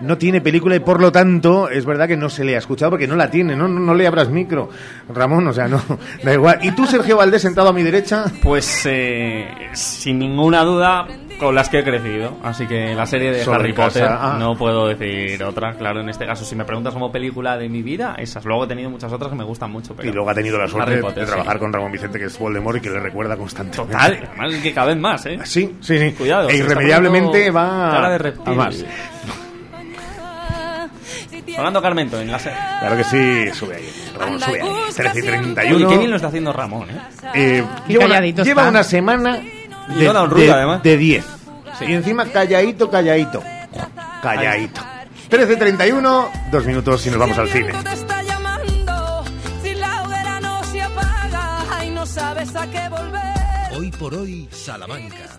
no tiene película y por lo tanto es verdad que no se le ha escuchado porque no la tiene, no, no, no le abras micro, Ramón, o sea, no, da igual. ¿Y tú, Sergio Valdés, sentado a mi derecha? Pues eh, sin ninguna duda con las que he crecido. Así que la serie de Sobre Harry casa, Potter ah. no puedo decir otra. Claro, en este caso, si me preguntas como película de mi vida, esas. Luego he tenido muchas otras que me gustan mucho. Pero Y luego ha tenido la suerte Harry Potter, de trabajar sí. con Ramón Vicente, que es Voldemort y que le recuerda constantemente. Total, además es que cada vez más, ¿eh? Sí, sí, sí. Cuidado. E irremediablemente va Cara de a reptil. más. Sonando Carmento en la serie. Claro que sí, sube ahí. Ramón, sube ahí. 13 y 31. Oye, qué bien lo está haciendo Ramón, ¿eh? Eh, lleva una, lleva una semana Y no da un ruido, de, además. de 10. Y encima calladito, calladito. Calladito. 13.31, dos minutos y nos vamos al cine. Hoy por hoy, Salamanca.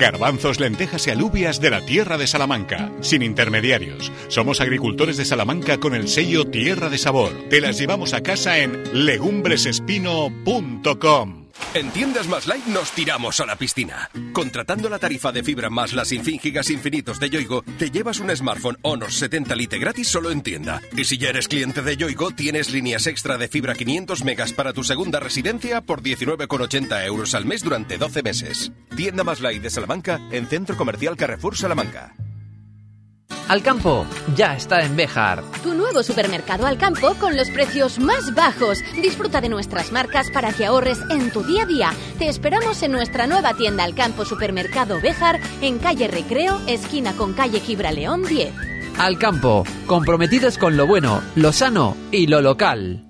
Garbanzos, lentejas y alubias de la tierra de Salamanca, sin intermediarios. Somos agricultores de Salamanca con el sello Tierra de Sabor. Te las llevamos a casa en legumbresespino.com. En Tiendas Más Light nos tiramos a la piscina. Contratando la tarifa de fibra más las sin gigas infinitos de Yoigo, te llevas un smartphone Honor 70 Lite gratis solo en tienda. Y si ya eres cliente de Yoigo, tienes líneas extra de fibra 500 megas para tu segunda residencia por 19,80 euros al mes durante 12 meses. Tienda Más Light de Salamanca en Centro Comercial Carrefour Salamanca. Al campo ya está en Béjar. Tu nuevo supermercado al campo con los precios más bajos. Disfruta de nuestras marcas para que ahorres en tu día a día. Te esperamos en nuestra nueva tienda al campo Supermercado Béjar en calle Recreo, esquina con calle Gibraleón 10. Al campo, comprometidos con lo bueno, lo sano y lo local.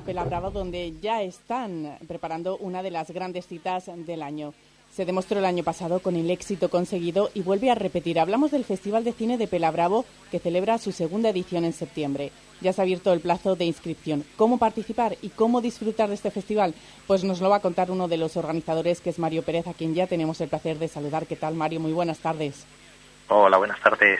Hasta Pelabrava, donde ya están preparando una de las grandes citas del año. Se demostró el año pasado con el éxito conseguido y vuelve a repetir. Hablamos del Festival de Cine de Pelabravo, que celebra su segunda edición en septiembre. Ya se ha abierto el plazo de inscripción. ¿Cómo participar y cómo disfrutar de este festival? Pues nos lo va a contar uno de los organizadores, que es Mario Pérez, a quien ya tenemos el placer de saludar. ¿Qué tal, Mario? Muy buenas tardes. Hola, buenas tardes.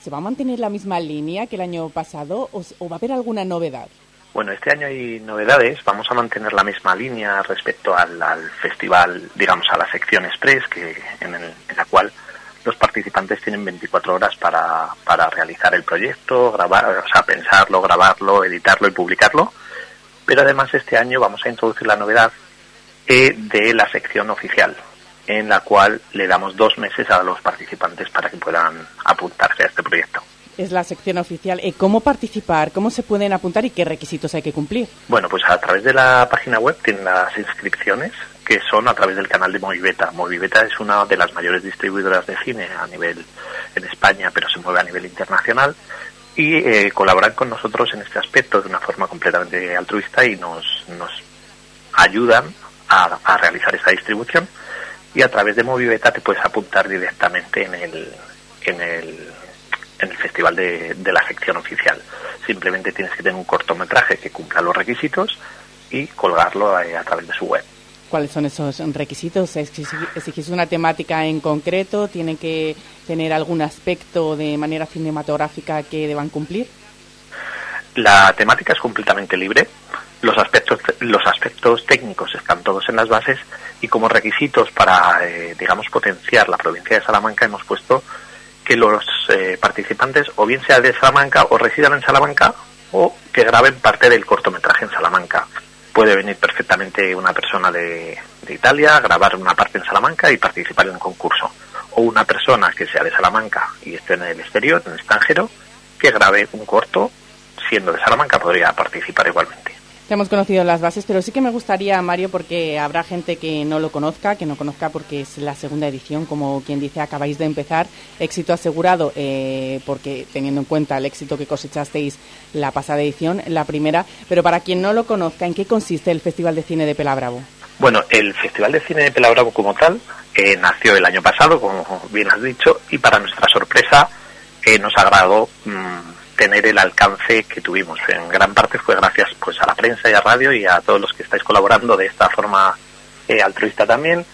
¿Se va a mantener la misma línea que el año pasado o va a haber alguna novedad? Bueno, este año hay novedades. Vamos a mantener la misma línea respecto al, al festival, digamos, a la sección Express, que en, el- en la cual los participantes tienen 24 horas para, para realizar el proyecto, grabar, o sea, pensarlo, grabarlo, editarlo y publicarlo. Pero además este año vamos a introducir la novedad eh, de la sección oficial, en la cual le damos dos meses a los participantes para que puedan apuntarse a este proyecto. Es la sección oficial. Eh, ¿Cómo participar? ¿Cómo se pueden apuntar y qué requisitos hay que cumplir? Bueno, pues a través de la página web tienen las inscripciones que son a través del canal de Moviveta. Moviveta es una de las mayores distribuidoras de cine a nivel en España, pero se mueve a nivel internacional y eh, colaboran con nosotros en este aspecto de una forma completamente altruista y nos, nos ayudan a, a realizar esta distribución y a través de Moviveta te puedes apuntar directamente en el, en el, en el festival de, de la sección oficial. Simplemente tienes que tener un cortometraje que cumpla los requisitos y colgarlo eh, a través de su web. ¿Cuáles son esos requisitos? ¿Exigi- ¿Exigís una temática en concreto? ¿Tiene que tener algún aspecto de manera cinematográfica que deban cumplir? La temática es completamente libre. Los aspectos, los aspectos técnicos están todos en las bases y como requisitos para, eh, digamos, potenciar la provincia de Salamanca hemos puesto que los eh, participantes o bien sean de Salamanca o residan en Salamanca o que graben parte del cortometraje en Salamanca. Puede venir perfectamente una persona de, de Italia, grabar una parte en Salamanca y participar en un concurso. O una persona que sea de Salamanca y esté en el exterior, en el extranjero, que grabe un corto, siendo de Salamanca, podría participar igualmente. Hemos conocido las bases, pero sí que me gustaría, Mario, porque habrá gente que no lo conozca, que no conozca porque es la segunda edición, como quien dice, acabáis de empezar, éxito asegurado, eh, porque teniendo en cuenta el éxito que cosechasteis la pasada edición, la primera, pero para quien no lo conozca, ¿en qué consiste el Festival de Cine de Pelabravo? Bueno, el Festival de Cine de Pelabravo como tal eh, nació el año pasado, como bien has dicho, y para nuestra sorpresa eh, nos agradó mm, tener el alcance que tuvimos. En gran parte fue gracias pues a la prensa y a radio y a todos los que estáis colaborando de esta forma eh, altruista también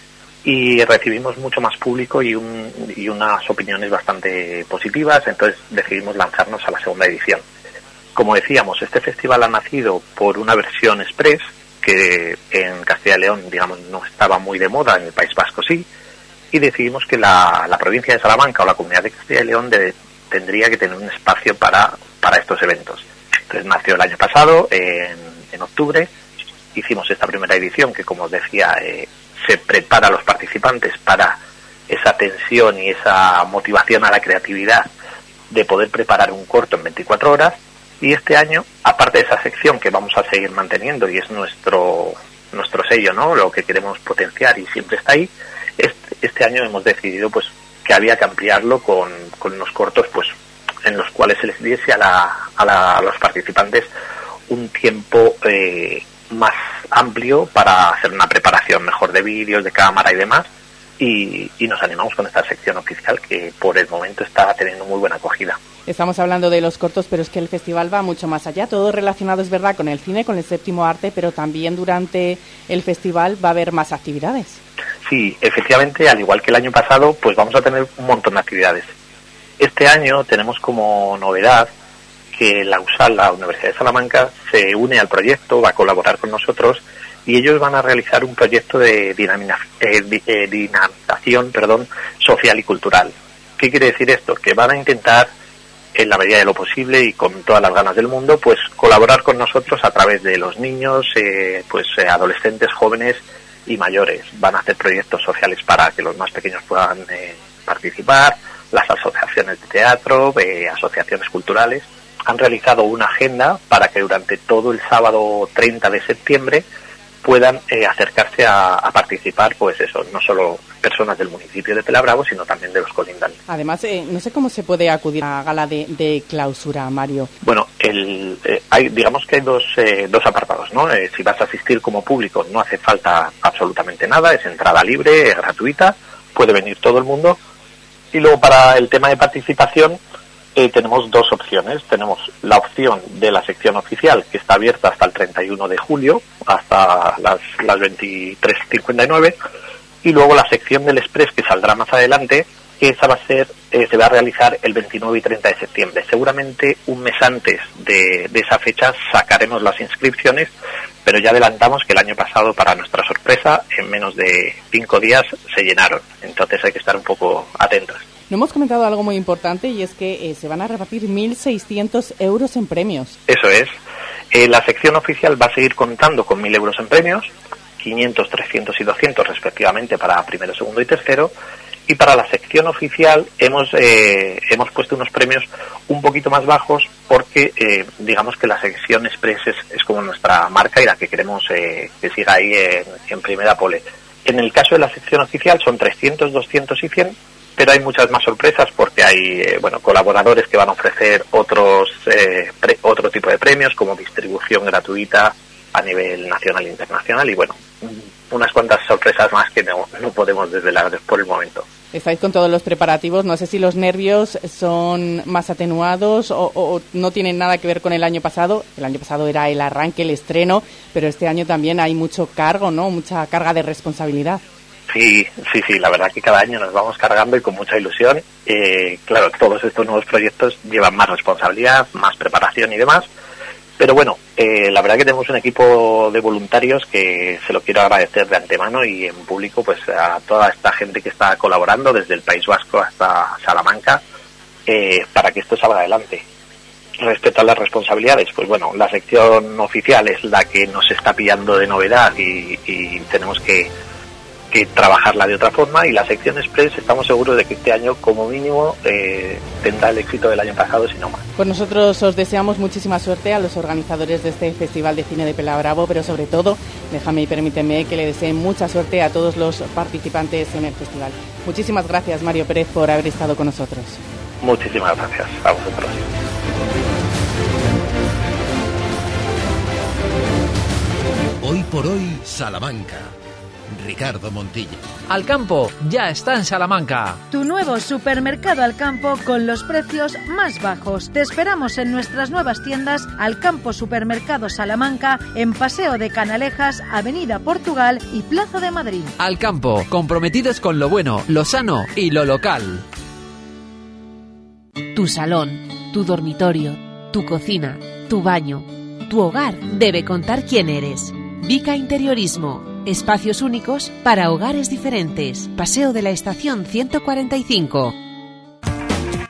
y recibimos mucho más público y, un- y unas opiniones bastante positivas, entonces decidimos lanzarnos a la segunda edición. Como decíamos, este festival ha nacido por una versión express que en Castilla y León, digamos, no estaba muy de moda, en el País Vasco sí, y decidimos que la, la provincia de Salamanca o la comunidad de Castilla y León de- tendría que tener un espacio para, para estos eventos. Entonces nació el año pasado, en, en octubre, hicimos esta primera edición que, como os decía, eh, se prepara a los participantes para esa tensión y esa motivación a la creatividad de poder preparar un corto en 24 horas. Y este año, aparte de esa sección que vamos a seguir manteniendo y es nuestro nuestro sello, ¿no? Lo que queremos potenciar y siempre está ahí. Este, este año hemos decidido, pues, que había que ampliarlo con, con unos cortos, pues, en los cuales se les diese a, la, a, la- a los participantes un tiempo eh, más amplio para hacer una preparación mejor de vídeos, de cámara y demás. Y, y nos animamos con esta sección oficial que por el momento está teniendo muy buena acogida. Estamos hablando de los cortos, pero es que el festival va mucho más allá. Todo relacionado, es verdad, con el cine, con el séptimo arte, pero también durante el festival va a haber más actividades. Sí, efectivamente, al igual que el año pasado, pues vamos a tener un montón de actividades. Este año tenemos como novedad que la USAL, la Universidad de Salamanca, se une al proyecto, va a colaborar con nosotros y ellos van a realizar un proyecto de eh, eh, dinamización perdón, social y cultural. ¿Qué quiere decir esto? Que van a intentar, en la medida de lo posible y con todas las ganas del mundo, pues colaborar con nosotros a través de los niños, eh, pues eh, adolescentes, jóvenes y mayores. Van a hacer proyectos sociales para que los más pequeños puedan eh, participar, las asociaciones de teatro, eh, asociaciones culturales. Han realizado una agenda para que durante todo el sábado 30 de septiembre puedan eh, acercarse a, a participar, pues eso, no solo personas del municipio de Pelabravo, sino también de los colindantes. Además, eh, no sé cómo se puede acudir a la gala de, de clausura, Mario. Bueno, el, eh, hay, digamos que hay dos, eh, dos apartados, ¿no? Eh, si vas a asistir como público no hace falta absolutamente nada, es entrada libre, es gratuita, puede venir todo el mundo. Y luego para el tema de participación eh, tenemos dos opciones. Tenemos la opción de la sección oficial, que está abierta hasta el 31 de julio, hasta las, las 23.59, y luego la sección del Express, que saldrá más adelante, que esa va a ser, eh, se va a realizar el 29 y 30 de septiembre. Seguramente un mes antes de, de esa fecha sacaremos las inscripciones, pero ya adelantamos que el año pasado, para nuestra sorpresa, en menos de cinco días se llenaron. Entonces hay que estar un poco atentos. No hemos comentado algo muy importante y es que eh, se van a repartir 1.600 euros en premios. Eso es. Eh, la sección oficial va a seguir contando con 1.000 euros en premios, 500, 300 y 200 respectivamente para primero, segundo y tercero. Y para la sección oficial hemos, eh, hemos puesto unos premios un poquito más bajos porque eh, digamos que la sección Express es, es como nuestra marca y la que queremos eh, que siga ahí en, en primera pole. En el caso de la sección oficial son 300, 200 y 100 pero hay muchas más sorpresas porque hay eh, bueno colaboradores que van a ofrecer otros eh, otro tipo de premios como distribución gratuita a nivel nacional e internacional y bueno unas cuantas sorpresas más que no, no podemos desvelar por el momento. Estáis con todos los preparativos. No sé si los nervios son más atenuados o, o no tienen nada que ver con el año pasado. El año pasado era el arranque, el estreno, pero este año también hay mucho cargo, ¿no? Mucha carga de responsabilidad. Sí, sí, sí, la verdad que cada año nos vamos cargando y con mucha ilusión. Eh, claro, todos estos nuevos proyectos llevan más responsabilidad, más preparación y demás. Pero bueno, eh, la verdad que tenemos un equipo de voluntarios que se lo quiero agradecer de antemano y en público pues a toda esta gente que está colaborando desde el País Vasco hasta Salamanca eh, para que esto salga adelante. Respecto a las responsabilidades, pues bueno, la sección oficial es la que nos está pillando de novedad y, y tenemos que, que trabajarla de otra forma y la sección express estamos seguros de que este año como mínimo eh, tendrá el éxito del año pasado si no más. Pues nosotros os deseamos muchísima suerte a los organizadores de este Festival de Cine de Pela Bravo, pero sobre todo, déjame y permíteme que le deseen mucha suerte a todos los participantes en el festival. Muchísimas gracias, Mario Pérez, por haber estado con nosotros. Muchísimas gracias a vosotros. Hoy por hoy, Salamanca. Ricardo Montilla. Alcampo ya está en Salamanca. Tu nuevo supermercado Alcampo con los precios más bajos. Te esperamos en nuestras nuevas tiendas Alcampo Supermercado Salamanca en Paseo de Canalejas, Avenida Portugal y Plaza de Madrid. Alcampo, comprometidos con lo bueno, lo sano y lo local. Tu salón, tu dormitorio, tu cocina, tu baño, tu hogar debe contar quién eres. Vica Interiorismo. Espacios únicos para hogares diferentes. Paseo de la Estación 145.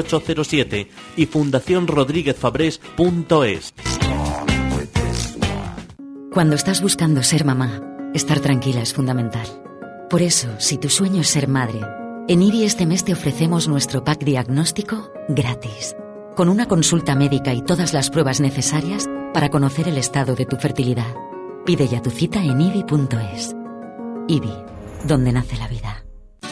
8807 y fundacionrodríguezfabrés.es. Cuando estás buscando ser mamá, estar tranquila es fundamental. Por eso, si tu sueño es ser madre, en IBI este mes te ofrecemos nuestro pack diagnóstico gratis, con una consulta médica y todas las pruebas necesarias para conocer el estado de tu fertilidad. Pide ya tu cita en IBI.es. IBI, donde nace la vida.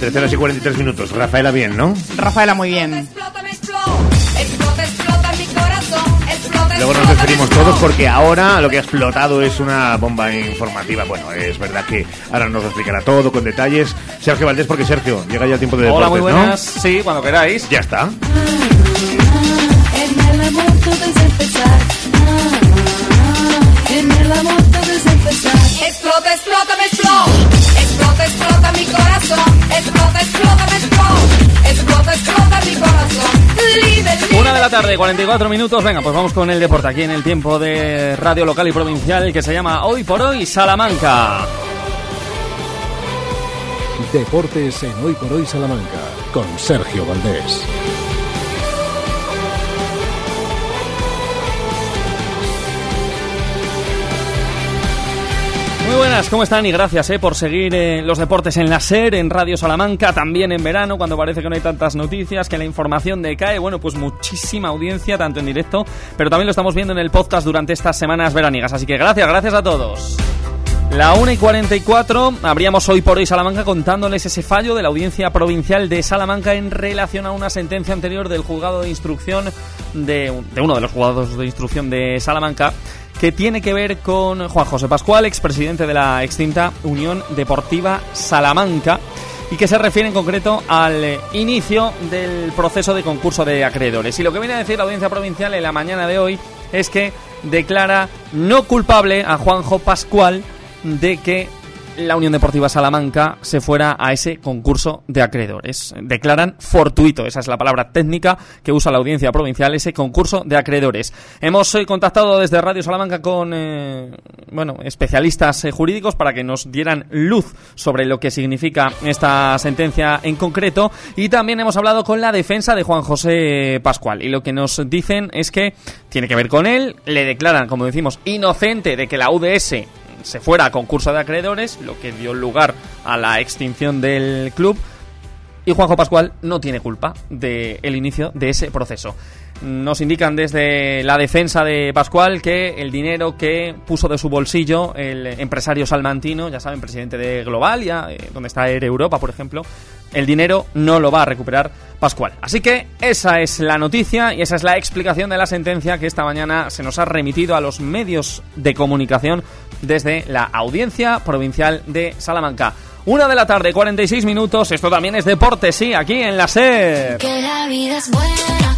13 horas y 43 minutos. Rafaela bien, ¿no? Rafaela muy bien. Explota, me explota, explota, explota mi corazón. Explota, Luego nos despedimos todos porque ahora lo que ha explotado es una bomba informativa. Bueno, es verdad que ahora nos lo explicará todo con detalles. Sergio Valdés, porque Sergio, llega ya el tiempo de Hola, deportes, muy ¿no? buenas. Sí, cuando queráis. Ya está. En el amor todo es empezar. En el amor todo es empezar. Tarde, 44 minutos. Venga, pues vamos con el deporte aquí en el tiempo de radio local y provincial que se llama Hoy por Hoy Salamanca. Deportes en Hoy por Hoy Salamanca con Sergio Valdés. Muy buenas, ¿cómo están? Y gracias eh, por seguir eh, los deportes en la SER, en Radio Salamanca, también en verano, cuando parece que no hay tantas noticias, que la información decae. Bueno, pues muchísima audiencia, tanto en directo, pero también lo estamos viendo en el podcast durante estas semanas veraniegas. Así que gracias, gracias a todos. La 1 y 44, habríamos hoy por hoy Salamanca contándoles ese fallo de la Audiencia Provincial de Salamanca en relación a una sentencia anterior del juzgado de instrucción de uno de los juzgados de instrucción de Salamanca que tiene que ver con Juan José Pascual, expresidente de la extinta Unión Deportiva Salamanca, y que se refiere en concreto al inicio del proceso de concurso de acreedores. Y lo que viene a decir la Audiencia Provincial en la mañana de hoy es que declara no culpable a Juanjo Pascual de que la Unión Deportiva Salamanca se fuera a ese concurso de acreedores. Declaran fortuito, esa es la palabra técnica que usa la audiencia provincial, ese concurso de acreedores. Hemos eh, contactado desde Radio Salamanca con eh, bueno, especialistas eh, jurídicos para que nos dieran luz sobre lo que significa esta sentencia en concreto y también hemos hablado con la defensa de Juan José Pascual y lo que nos dicen es que tiene que ver con él, le declaran, como decimos, inocente de que la UDS se fuera a concurso de acreedores, lo que dio lugar a la extinción del club. Y Juanjo Pascual no tiene culpa del inicio de ese proceso. Nos indican desde la defensa de Pascual que el dinero que puso de su bolsillo el empresario salmantino, ya saben, presidente de Global, ya, eh, donde está Air Europa, por ejemplo, el dinero no lo va a recuperar Pascual. Así que esa es la noticia y esa es la explicación de la sentencia que esta mañana se nos ha remitido a los medios de comunicación desde la Audiencia Provincial de Salamanca. Una de la tarde, 46 minutos. Esto también es deporte, sí, aquí en la SER. Que la vida es buena,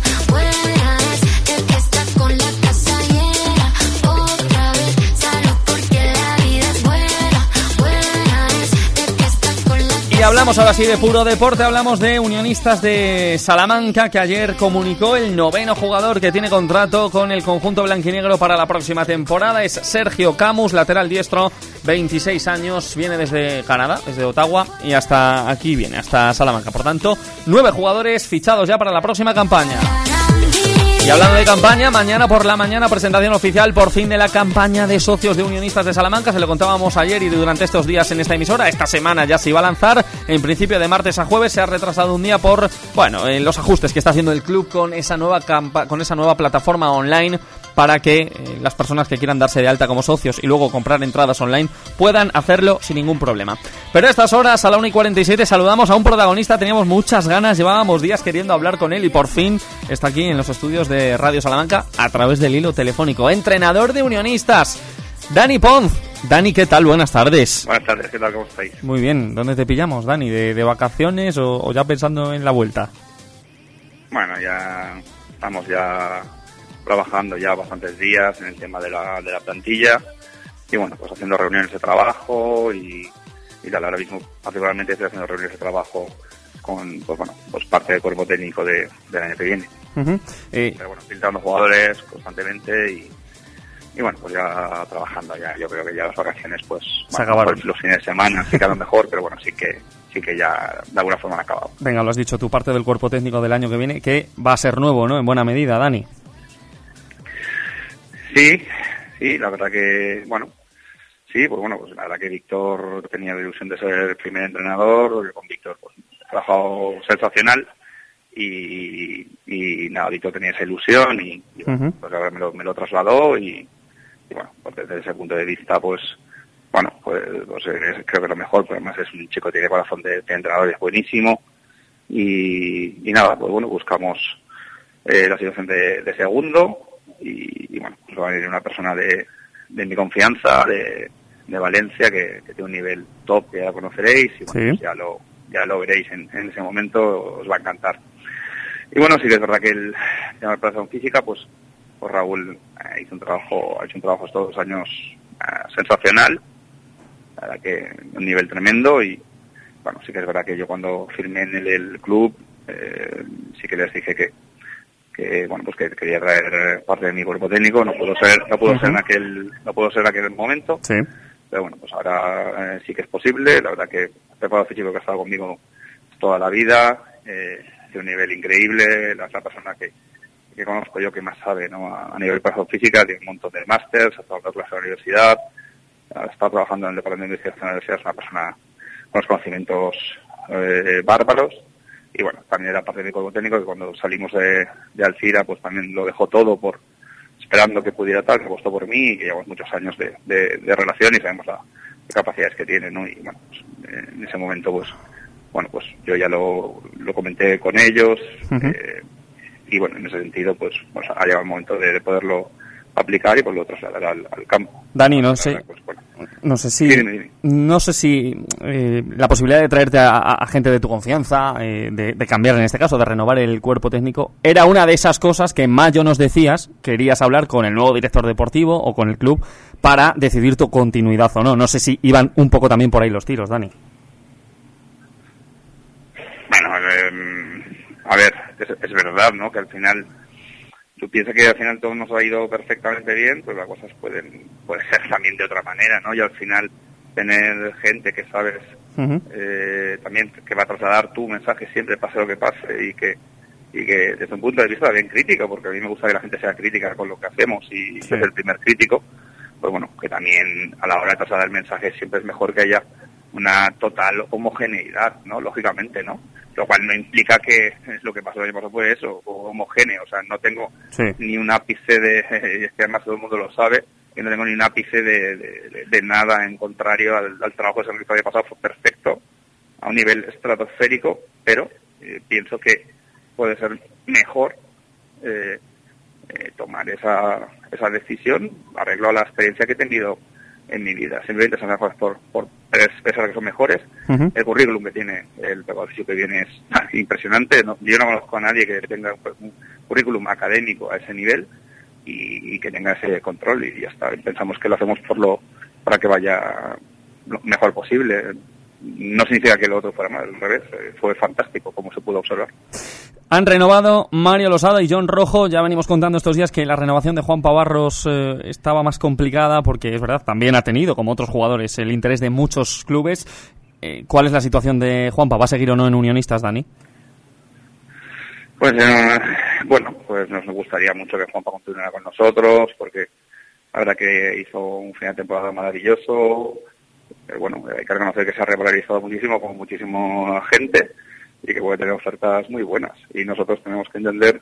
hablamos ahora sí de puro deporte, hablamos de Unionistas de Salamanca que ayer comunicó el noveno jugador que tiene contrato con el conjunto blanquinegro para la próxima temporada. Es Sergio Camus, lateral diestro, 26 años, viene desde Canadá, desde Ottawa y hasta aquí viene, hasta Salamanca. Por tanto, nueve jugadores fichados ya para la próxima campaña. Y hablando de campaña, mañana por la mañana presentación oficial por fin de la campaña de socios de Unionistas de Salamanca. Se lo contábamos ayer y durante estos días en esta emisora. Esta semana ya se iba a lanzar. En principio de martes a jueves se ha retrasado un día por, bueno, los ajustes que está haciendo el club con esa nueva campa con esa nueva plataforma online para que eh, las personas que quieran darse de alta como socios y luego comprar entradas online puedan hacerlo sin ningún problema. Pero a estas horas, a la 1 y 47, saludamos a un protagonista. Teníamos muchas ganas, llevábamos días queriendo hablar con él y por fin está aquí en los estudios de Radio Salamanca a través del hilo telefónico. Entrenador de unionistas, Dani Ponz. Dani, ¿qué tal? Buenas tardes. Buenas tardes, ¿qué tal? ¿Cómo estáis? Muy bien, ¿dónde te pillamos, Dani? ¿De, de vacaciones o, o ya pensando en la vuelta? Bueno, ya estamos ya trabajando ya bastantes días en el tema de la, de la plantilla y bueno, pues haciendo reuniones de trabajo y, y tal. Ahora mismo particularmente estoy haciendo reuniones de trabajo con, pues bueno, pues parte del cuerpo técnico de, del año que viene. Eh, Pero bueno, filtrando jugadores constantemente y, y bueno, pues ya trabajando ya. Yo creo que ya las vacaciones pues, bueno, acabaron. pues los fines de semana sí que a lo mejor, pero bueno, sí que sí que ya de alguna forma han acabado. venga, lo has dicho, tu parte del cuerpo técnico del año que viene, que va a ser nuevo, ¿no? En buena medida, Dani. Sí, sí, la verdad que, bueno, sí, pues bueno, pues la verdad que Víctor tenía la ilusión de ser el primer entrenador, con Víctor pues ha trabajado sensacional y, y nada, Víctor tenía esa ilusión y, y, bueno, Ujú. pues ahora me lo, me lo trasladó y, y bueno, pues desde ese punto de vista pues bueno, pues, pues, es- creo que lo mejor, pues además es un chico que tiene corazón de, de entrenador, es buenísimo y, y nada, pues bueno, buscamos eh, la situación de, de segundo y, y, bueno, pues va a venir una persona de, de mi confianza, de, de Valencia, que, que tiene un nivel top que ya conoceréis y bueno, Sí. pues ya lo ya lo veréis en, en ese momento, os va a encantar. Y bueno, sí que es verdad que el tema de preparación física, pues, pues Raúl eh, hizo un trabajo, ha hecho un trabajo estos dos años eh, sensacional, la verdad que un nivel tremendo y bueno, sí que es verdad que yo cuando firmé en el, el club, eh, sí que les dije que, que bueno pues que quería traer parte de mi cuerpo técnico, no pudo ser, no pudo ser en aquel, no pudo ser en aquel momento, Sí. pero bueno, pues ahora eh, sí que es posible. La verdad que el preparador físico que ha estado conmigo toda la vida, eh, de un nivel increíble, la, la persona que, que conozco yo que más sabe ¿no? a, a nivel de física, tiene un montón de másters, ha estado en la universidad, estado trabajando en el departamento de investigación de la universidad, es una persona con los conocimientos eh, bárbaros. Y bueno, también era parte de mi cuerpo técnico que cuando salimos de, de Alcira pues también lo dejó todo por esperando que pudiera tal, que apostó por mí y que llevamos muchos años de, de- de relación y sabemos la, las capacidades que tiene, ¿no? Y bueno, pues, eh, en ese momento pues bueno, pues yo ya lo, lo comenté con ellos eh, y bueno, en ese sentido pues, pues ha llegado el momento de, de poderlo aplicar y por lo trasladar al, al campo. Dani, no sé, no sé si, Sí, dime, dime. no sé si eh, la posibilidad de traerte a gente de tu confianza, eh, de, de cambiar en este caso, de renovar el cuerpo técnico, era una de esas cosas que en mayo nos decías querías hablar con el nuevo director deportivo o con el club para decidir tu continuidad o no. No sé si iban un poco también por ahí los tiros, Dani. Bueno, eh, a ver, es, es verdad, ¿no? Que al final, tú piensas que al final todo nos ha ido perfectamente bien, pues las cosas pueden, pueden ser también de otra manera, ¿no? Y al final tener gente que sabes eh, también que va a trasladar tu mensaje siempre pase lo que pase y que y que desde un punto de vista bien crítico, porque a mí me gusta que la gente sea crítica con lo que hacemos y es el primer crítico, pues bueno, que también a la hora de trasladar el mensaje siempre es mejor que haya una total homogeneidad, ¿no? Lógicamente, ¿no? Lo cual no implica que lo que pasó el año pasado fue eso, homogéneo, o sea, no tengo Sí. ni un ápice de, [LAUGHS] y es que además todo el mundo lo sabe, que no tengo ni un ápice de, de- de- de nada en contrario al, al trabajo que se realizó el año pasado, fue perfecto, a un nivel estratosférico, pero eh, pienso que puede ser mejor eh, eh, tomar esa, esa decisión arreglo a la experiencia que he tenido en mi vida. Simplemente son mejores por, por tres pesas que son mejores. El currículum que tiene el preparador físico que viene es [LAUGHS] impresionante. No- yo no conozco a nadie que tenga un currículum académico a ese nivel y, y que tenga ese control y ya está. Pensamos que lo hacemos por lo para que vaya lo mejor posible. No significa que lo otro fuera mal, al revés. eh, Fue fantástico, como se pudo observar. Han renovado Mario Losada y John Rojo. Ya venimos contando estos días que la renovación de Juan Pavarros eh, estaba más complicada porque es verdad, también ha tenido, como otros jugadores, el interés de muchos clubes. Eh, ¿Cuál es la situación de Juanpa? ¿Va a seguir o no en Unionistas, Dani? Pues eh, bueno, pues nos gustaría mucho que Juanpa continuara con nosotros, porque la verdad que hizo un final de temporada maravilloso. Eh, bueno, hay que reconocer que se ha revalorizado muchísimo con muchísima gente y que puede tener ofertas muy buenas. Y nosotros tenemos que entender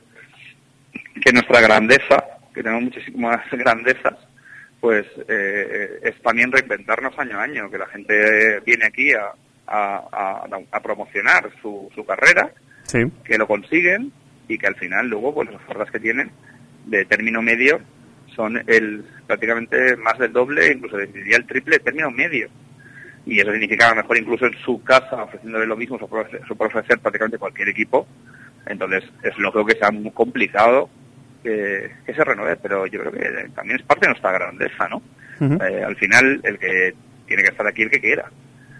que nuestra grandeza, que tenemos muchísimas [LAUGHS] grandezas, pues eh, es también reinventarnos año a año, que la gente viene aquí a, a- a- a promocionar su, su carrera Sí. que lo consiguen y que al final luego pues las ofertas que tienen de término medio son el prácticamente más del doble, incluso diría el triple de término medio. Y eso significa a lo mejor incluso en su casa ofreciéndole lo mismo, se puede ofrecer, prácticamente cualquier equipo. Entonces es lógico que sea muy complicado que, que se renueve, pero yo creo que también es parte de nuestra grandeza, ¿no? Eh, al final el que tiene que estar aquí el que quiera.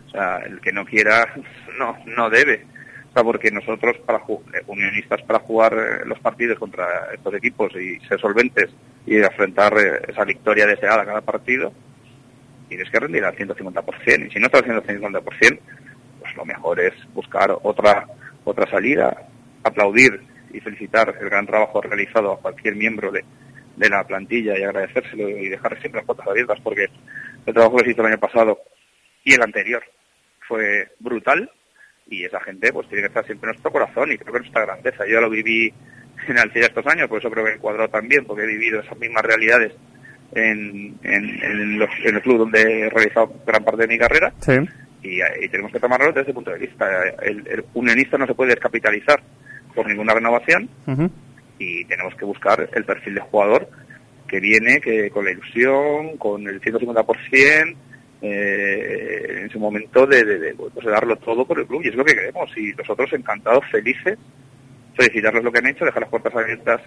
O sea, el que no quiera [LAUGHS] no no debe. O sea, porque nosotros para eh, unionistas para jugar eh, los partidos contra estos equipos y ser solventes y afrontar esa victoria deseada cada partido, tienes que rendir al 150%. Y si no estás al 150%, pues lo mejor es buscar otra otra salida, aplaudir y felicitar el gran trabajo realizado a cualquier miembro de, de la plantilla y agradecérselo y dejar siempre las puertas abiertas porque el trabajo que se hizo el año pasado y el anterior fue brutal y esa gente pues tiene que estar siempre en nuestro corazón y creo que es nuestra grandeza. Yo lo viví en Alcira estos años, por eso creo que he cuadrado también, porque he vivido esas mismas realidades en, en, en los- en el club donde he realizado gran parte de mi carrera. Sí. y, y tenemos que tomarlo desde ese punto de vista. El, el unionista no se puede descapitalizar por ninguna renovación. Y tenemos que buscar el perfil de jugador que viene que con la ilusión, con el 150%, eh, en su momento de, de, de, pues, de darlo todo por el club. Y es lo que queremos. Y nosotros encantados, felices, felicitarlos lo que han hecho, dejar las puertas abiertas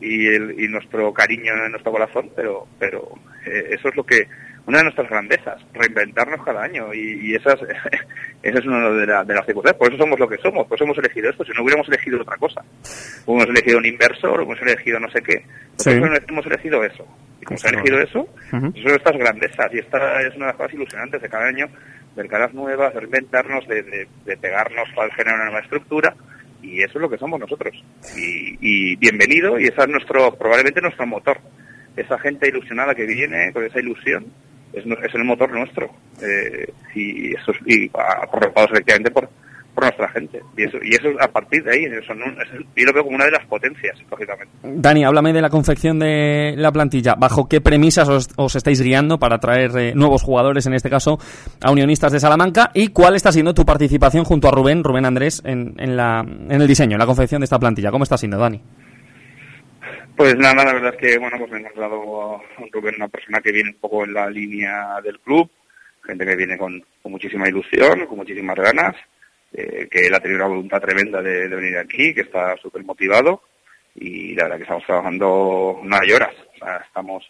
y, el, y nuestro cariño en nuestro corazón, pero, pero eh, eso es lo que, una de nuestras grandezas, reinventarnos cada año y, y esas, [LAUGHS] esa es una de, la- de las circunstancias, por eso somos lo que somos, por eso hemos elegido esto, si no hubiéramos elegido otra cosa, hubiéramos elegido un inversor, hubiéramos elegido no sé qué, nosotros hemos elegido eso, Y como se ha elegido eso, son estas grandezas y esta es una de las cosas ilusionantes de cada año, ver caras nuevas, de reinventarnos, de, de, de pegarnos para generar una nueva estructura y eso es lo que somos nosotros. Y, y bienvenido y ese es nuestro, probablemente nuestro motor. Esa gente ilusionada que viene con esa ilusión es, es el motor nuestro eh, y eso es, y aportados efectivamente por, por nuestra gente y eso y eso a partir de ahí eso no- es el- yo lo veo como una de las potencias lógicamente Dani, háblame de la confección de la plantilla. ¿Bajo qué premisas os, os estáis guiando para traer eh, nuevos jugadores, en este caso, a Unionistas de Salamanca? ¿Y cuál está siendo tu participación junto a Rubén, Rubén Andrés, en, en la, en el diseño, en la confección de esta plantilla? ¿Cómo está siendo, Dani? Pues nada, la verdad es que bueno, pues me hemos dado a Rubén una persona que viene un poco en la línea del club, gente que viene con, con muchísima ilusión, con muchísimas ganas, eh, que él ha tenido una voluntad tremenda de, de venir aquí, que está súper motivado y la verdad que estamos trabajando hay horas, o sea, estamos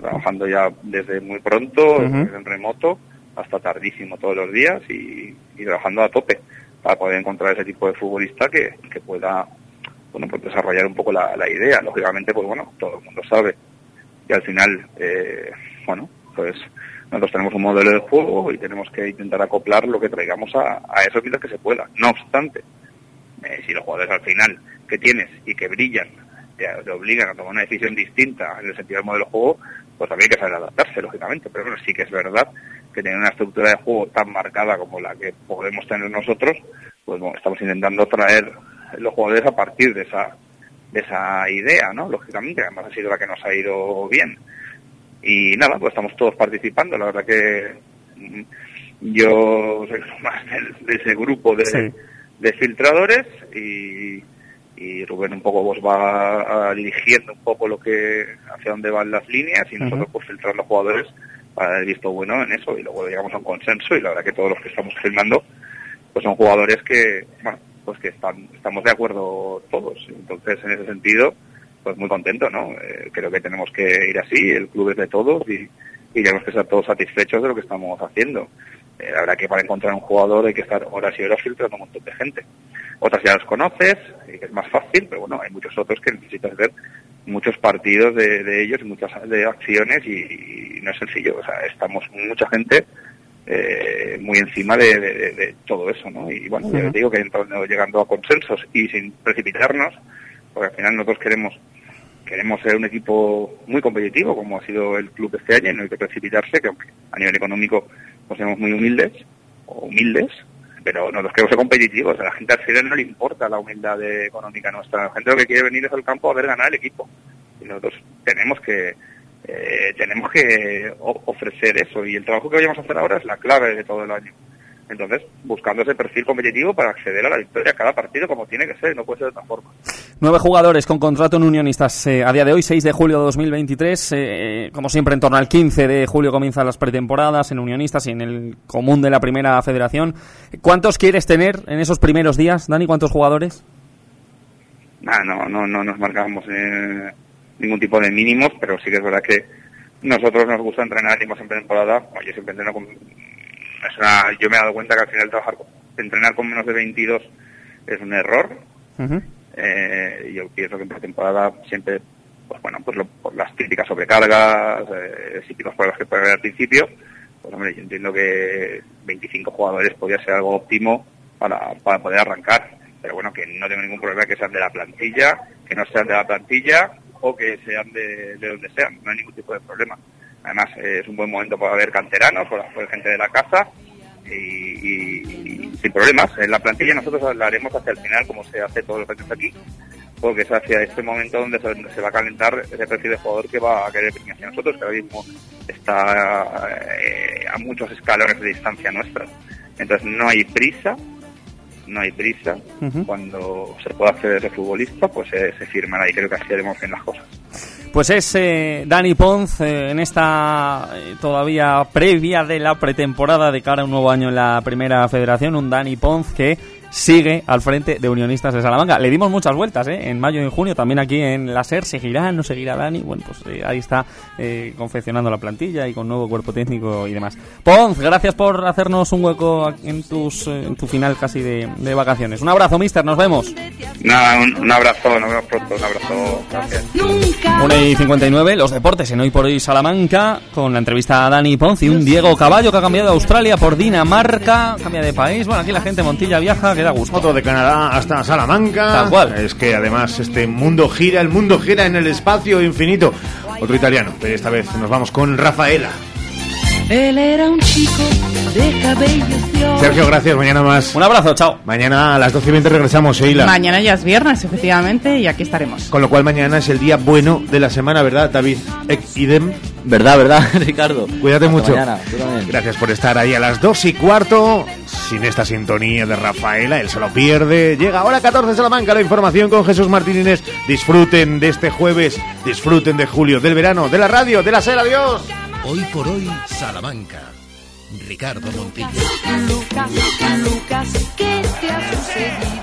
trabajando ya desde muy pronto, en remoto, hasta tardísimo todos los días y, y trabajando a tope para poder encontrar ese tipo de futbolista que, que pueda bueno pues desarrollar un poco la, la idea. Lógicamente pues bueno todo el mundo sabe. Y al final eh, bueno pues nosotros tenemos un modelo de juego y tenemos que intentar acoplar lo que traigamos a, a eso que se pueda no obstante eh, si los jugadores al final que tienes y que brillan te, te obligan a tomar una decisión distinta en el sentido del modelo de juego, pues también hay que saber adaptarse, lógicamente. Pero bueno, sí que es verdad que tener una estructura de juego tan marcada como la que podemos tener nosotros, pues bueno, estamos intentando traer los jugadores a partir de esa de esa idea, ¿no? Lógicamente, además ha sido la que nos ha ido bien. Y nada, pues estamos todos participando. La verdad que mm, yo soy [LAUGHS] más de ese grupo de, Sí. de filtradores y, y Rubén un poco pues va dirigiendo un poco lo que hacia dónde van las líneas y nosotros pues filtrar los jugadores para el visto bueno en eso y luego llegamos a un consenso y la verdad que todos los que estamos filmando pues son jugadores que bueno pues que están estamos de acuerdo todos entonces en ese sentido pues muy contento no Eh, creo que tenemos que ir así el club es de todos y, y tenemos que estar todos satisfechos de lo que estamos haciendo. Eh, la verdad que para encontrar un jugador hay que estar horas y horas filtrando un montón de gente. Otras ya los conoces y es más fácil pero bueno hay muchos otros que necesitas ver muchos partidos de, de ellos y muchas de acciones y, y no es sencillo. O sea estamos mucha gente eh, muy encima de, de- de- de todo eso, ¿no? Y bueno, te digo que entrando- llegando a consensos y sin precipitarnos, porque al final nosotros queremos queremos ser un equipo muy competitivo, como ha sido el club este año, no hay que precipitarse, que aunque a nivel económico pues somos muy humildes, o humildes, pero nosotros queremos ser competitivos. A la gente al final no le importa la humildad económica nuestra. La gente lo que quiere venir es al campo a ver ganar el equipo. Y nosotros tenemos que eh, tenemos que ofrecer eso y el trabajo que vayamos a hacer ahora es la clave de todo el año. Entonces, buscando ese perfil competitivo para acceder a la victoria cada partido como tiene que ser, no puede ser de otra forma. Nueve jugadores con contrato en Unionistas eh, a día de hoy, 6 de julio de 2023. eh, como siempre, en torno al 15 de julio comienzan las pretemporadas en Unionistas y en el común de la primera federación. ¿Cuántos quieres tener en esos primeros días, Dani? ¿Cuántos jugadores? No, no, no nos marcamos eh, ningún tipo de mínimos, pero sí que es verdad que nosotros nos gusta entrenar y más en temporada. Yo siempre entreno con. Es una- yo me he dado cuenta que al final trabajar entrenar con menos de 22 es un error. Eh, yo pienso que en pretemporada siempre, pues bueno, pues lo- por las típicas sobrecargas, eh, típicas pruebas que puede haber al principio, pues hombre, yo entiendo que 25 jugadores podría ser algo óptimo para, para poder arrancar. Pero bueno, que no tengo ningún problema que sean de la plantilla, que no sean de la plantilla o que sean de, de donde sean, no hay ningún tipo de problema. Además, eh, es un buen momento para ver canteranos, para ver gente de la casa y, sin problemas. En la plantilla nosotros la haremos hacia el final, como se hace todos los años aquí, porque es hacia este momento donde se, donde se va a calentar ese perfil de jugador que va a querer venir hacia nosotros, que ahora mismo está eh, a muchos escalones de distancia nuestra. Entonces no hay prisa, no hay prisa. Cuando se pueda acceder ese futbolista, pues eh, se firmará y creo que así haremos bien las cosas. Pues es eh, Dani Ponz eh, en esta eh, todavía previa de la pretemporada de cara a un nuevo año en la primera federación. Un Dani Ponz que sigue al frente de Unionistas de Salamanca. Le dimos muchas vueltas, ¿eh? En mayo y en junio, también aquí en la SER, seguirá, no seguirá Dani. Bueno, pues eh, ahí está eh, confeccionando la plantilla y con nuevo cuerpo técnico y demás. Ponz, gracias por hacernos un hueco en, tus, eh, en tu final casi de, de vacaciones. Un abrazo, mister, nos vemos. Nada, un, un abrazo, nos vemos pronto, un abrazo. Gracias. 1 y 59, los deportes en Hoy por Hoy Salamanca, con la entrevista a Dani Ponce y un Diego Caballo que ha cambiado de Australia por Dinamarca, cambia de país. Bueno, aquí la gente Montilla viaja, que da gusto. Otro de Canadá hasta Salamanca. Tal cual. Es que además este mundo gira, el mundo gira en el espacio infinito. Otro italiano, pero esta vez nos vamos con Rafaela. Él era un chico de cabello Sergio, gracias. Mañana más. Un abrazo, chao. Mañana a las 12 y 20 regresamos, Sheila. Mañana ya es viernes, efectivamente, y aquí estaremos. Con lo cual mañana es el día bueno de la semana, ¿verdad, David? Ex idem. Verdad, verdad, [LAUGHS] Ricardo. Cuídate Hasta mucho. mañana, tú también. Gracias por estar ahí a las 2 y cuarto. Sin esta sintonía de Rafaela, él se lo pierde. Llega ahora 14 Salamanca, la información con Jesús Martínez. Disfruten de este jueves, disfruten de julio, del verano, de la radio, de la SER. Adiós. Hoy por hoy, Salamanca. Ricardo Montilla. Lucas, Lucas, ¿qué te ha sucedido?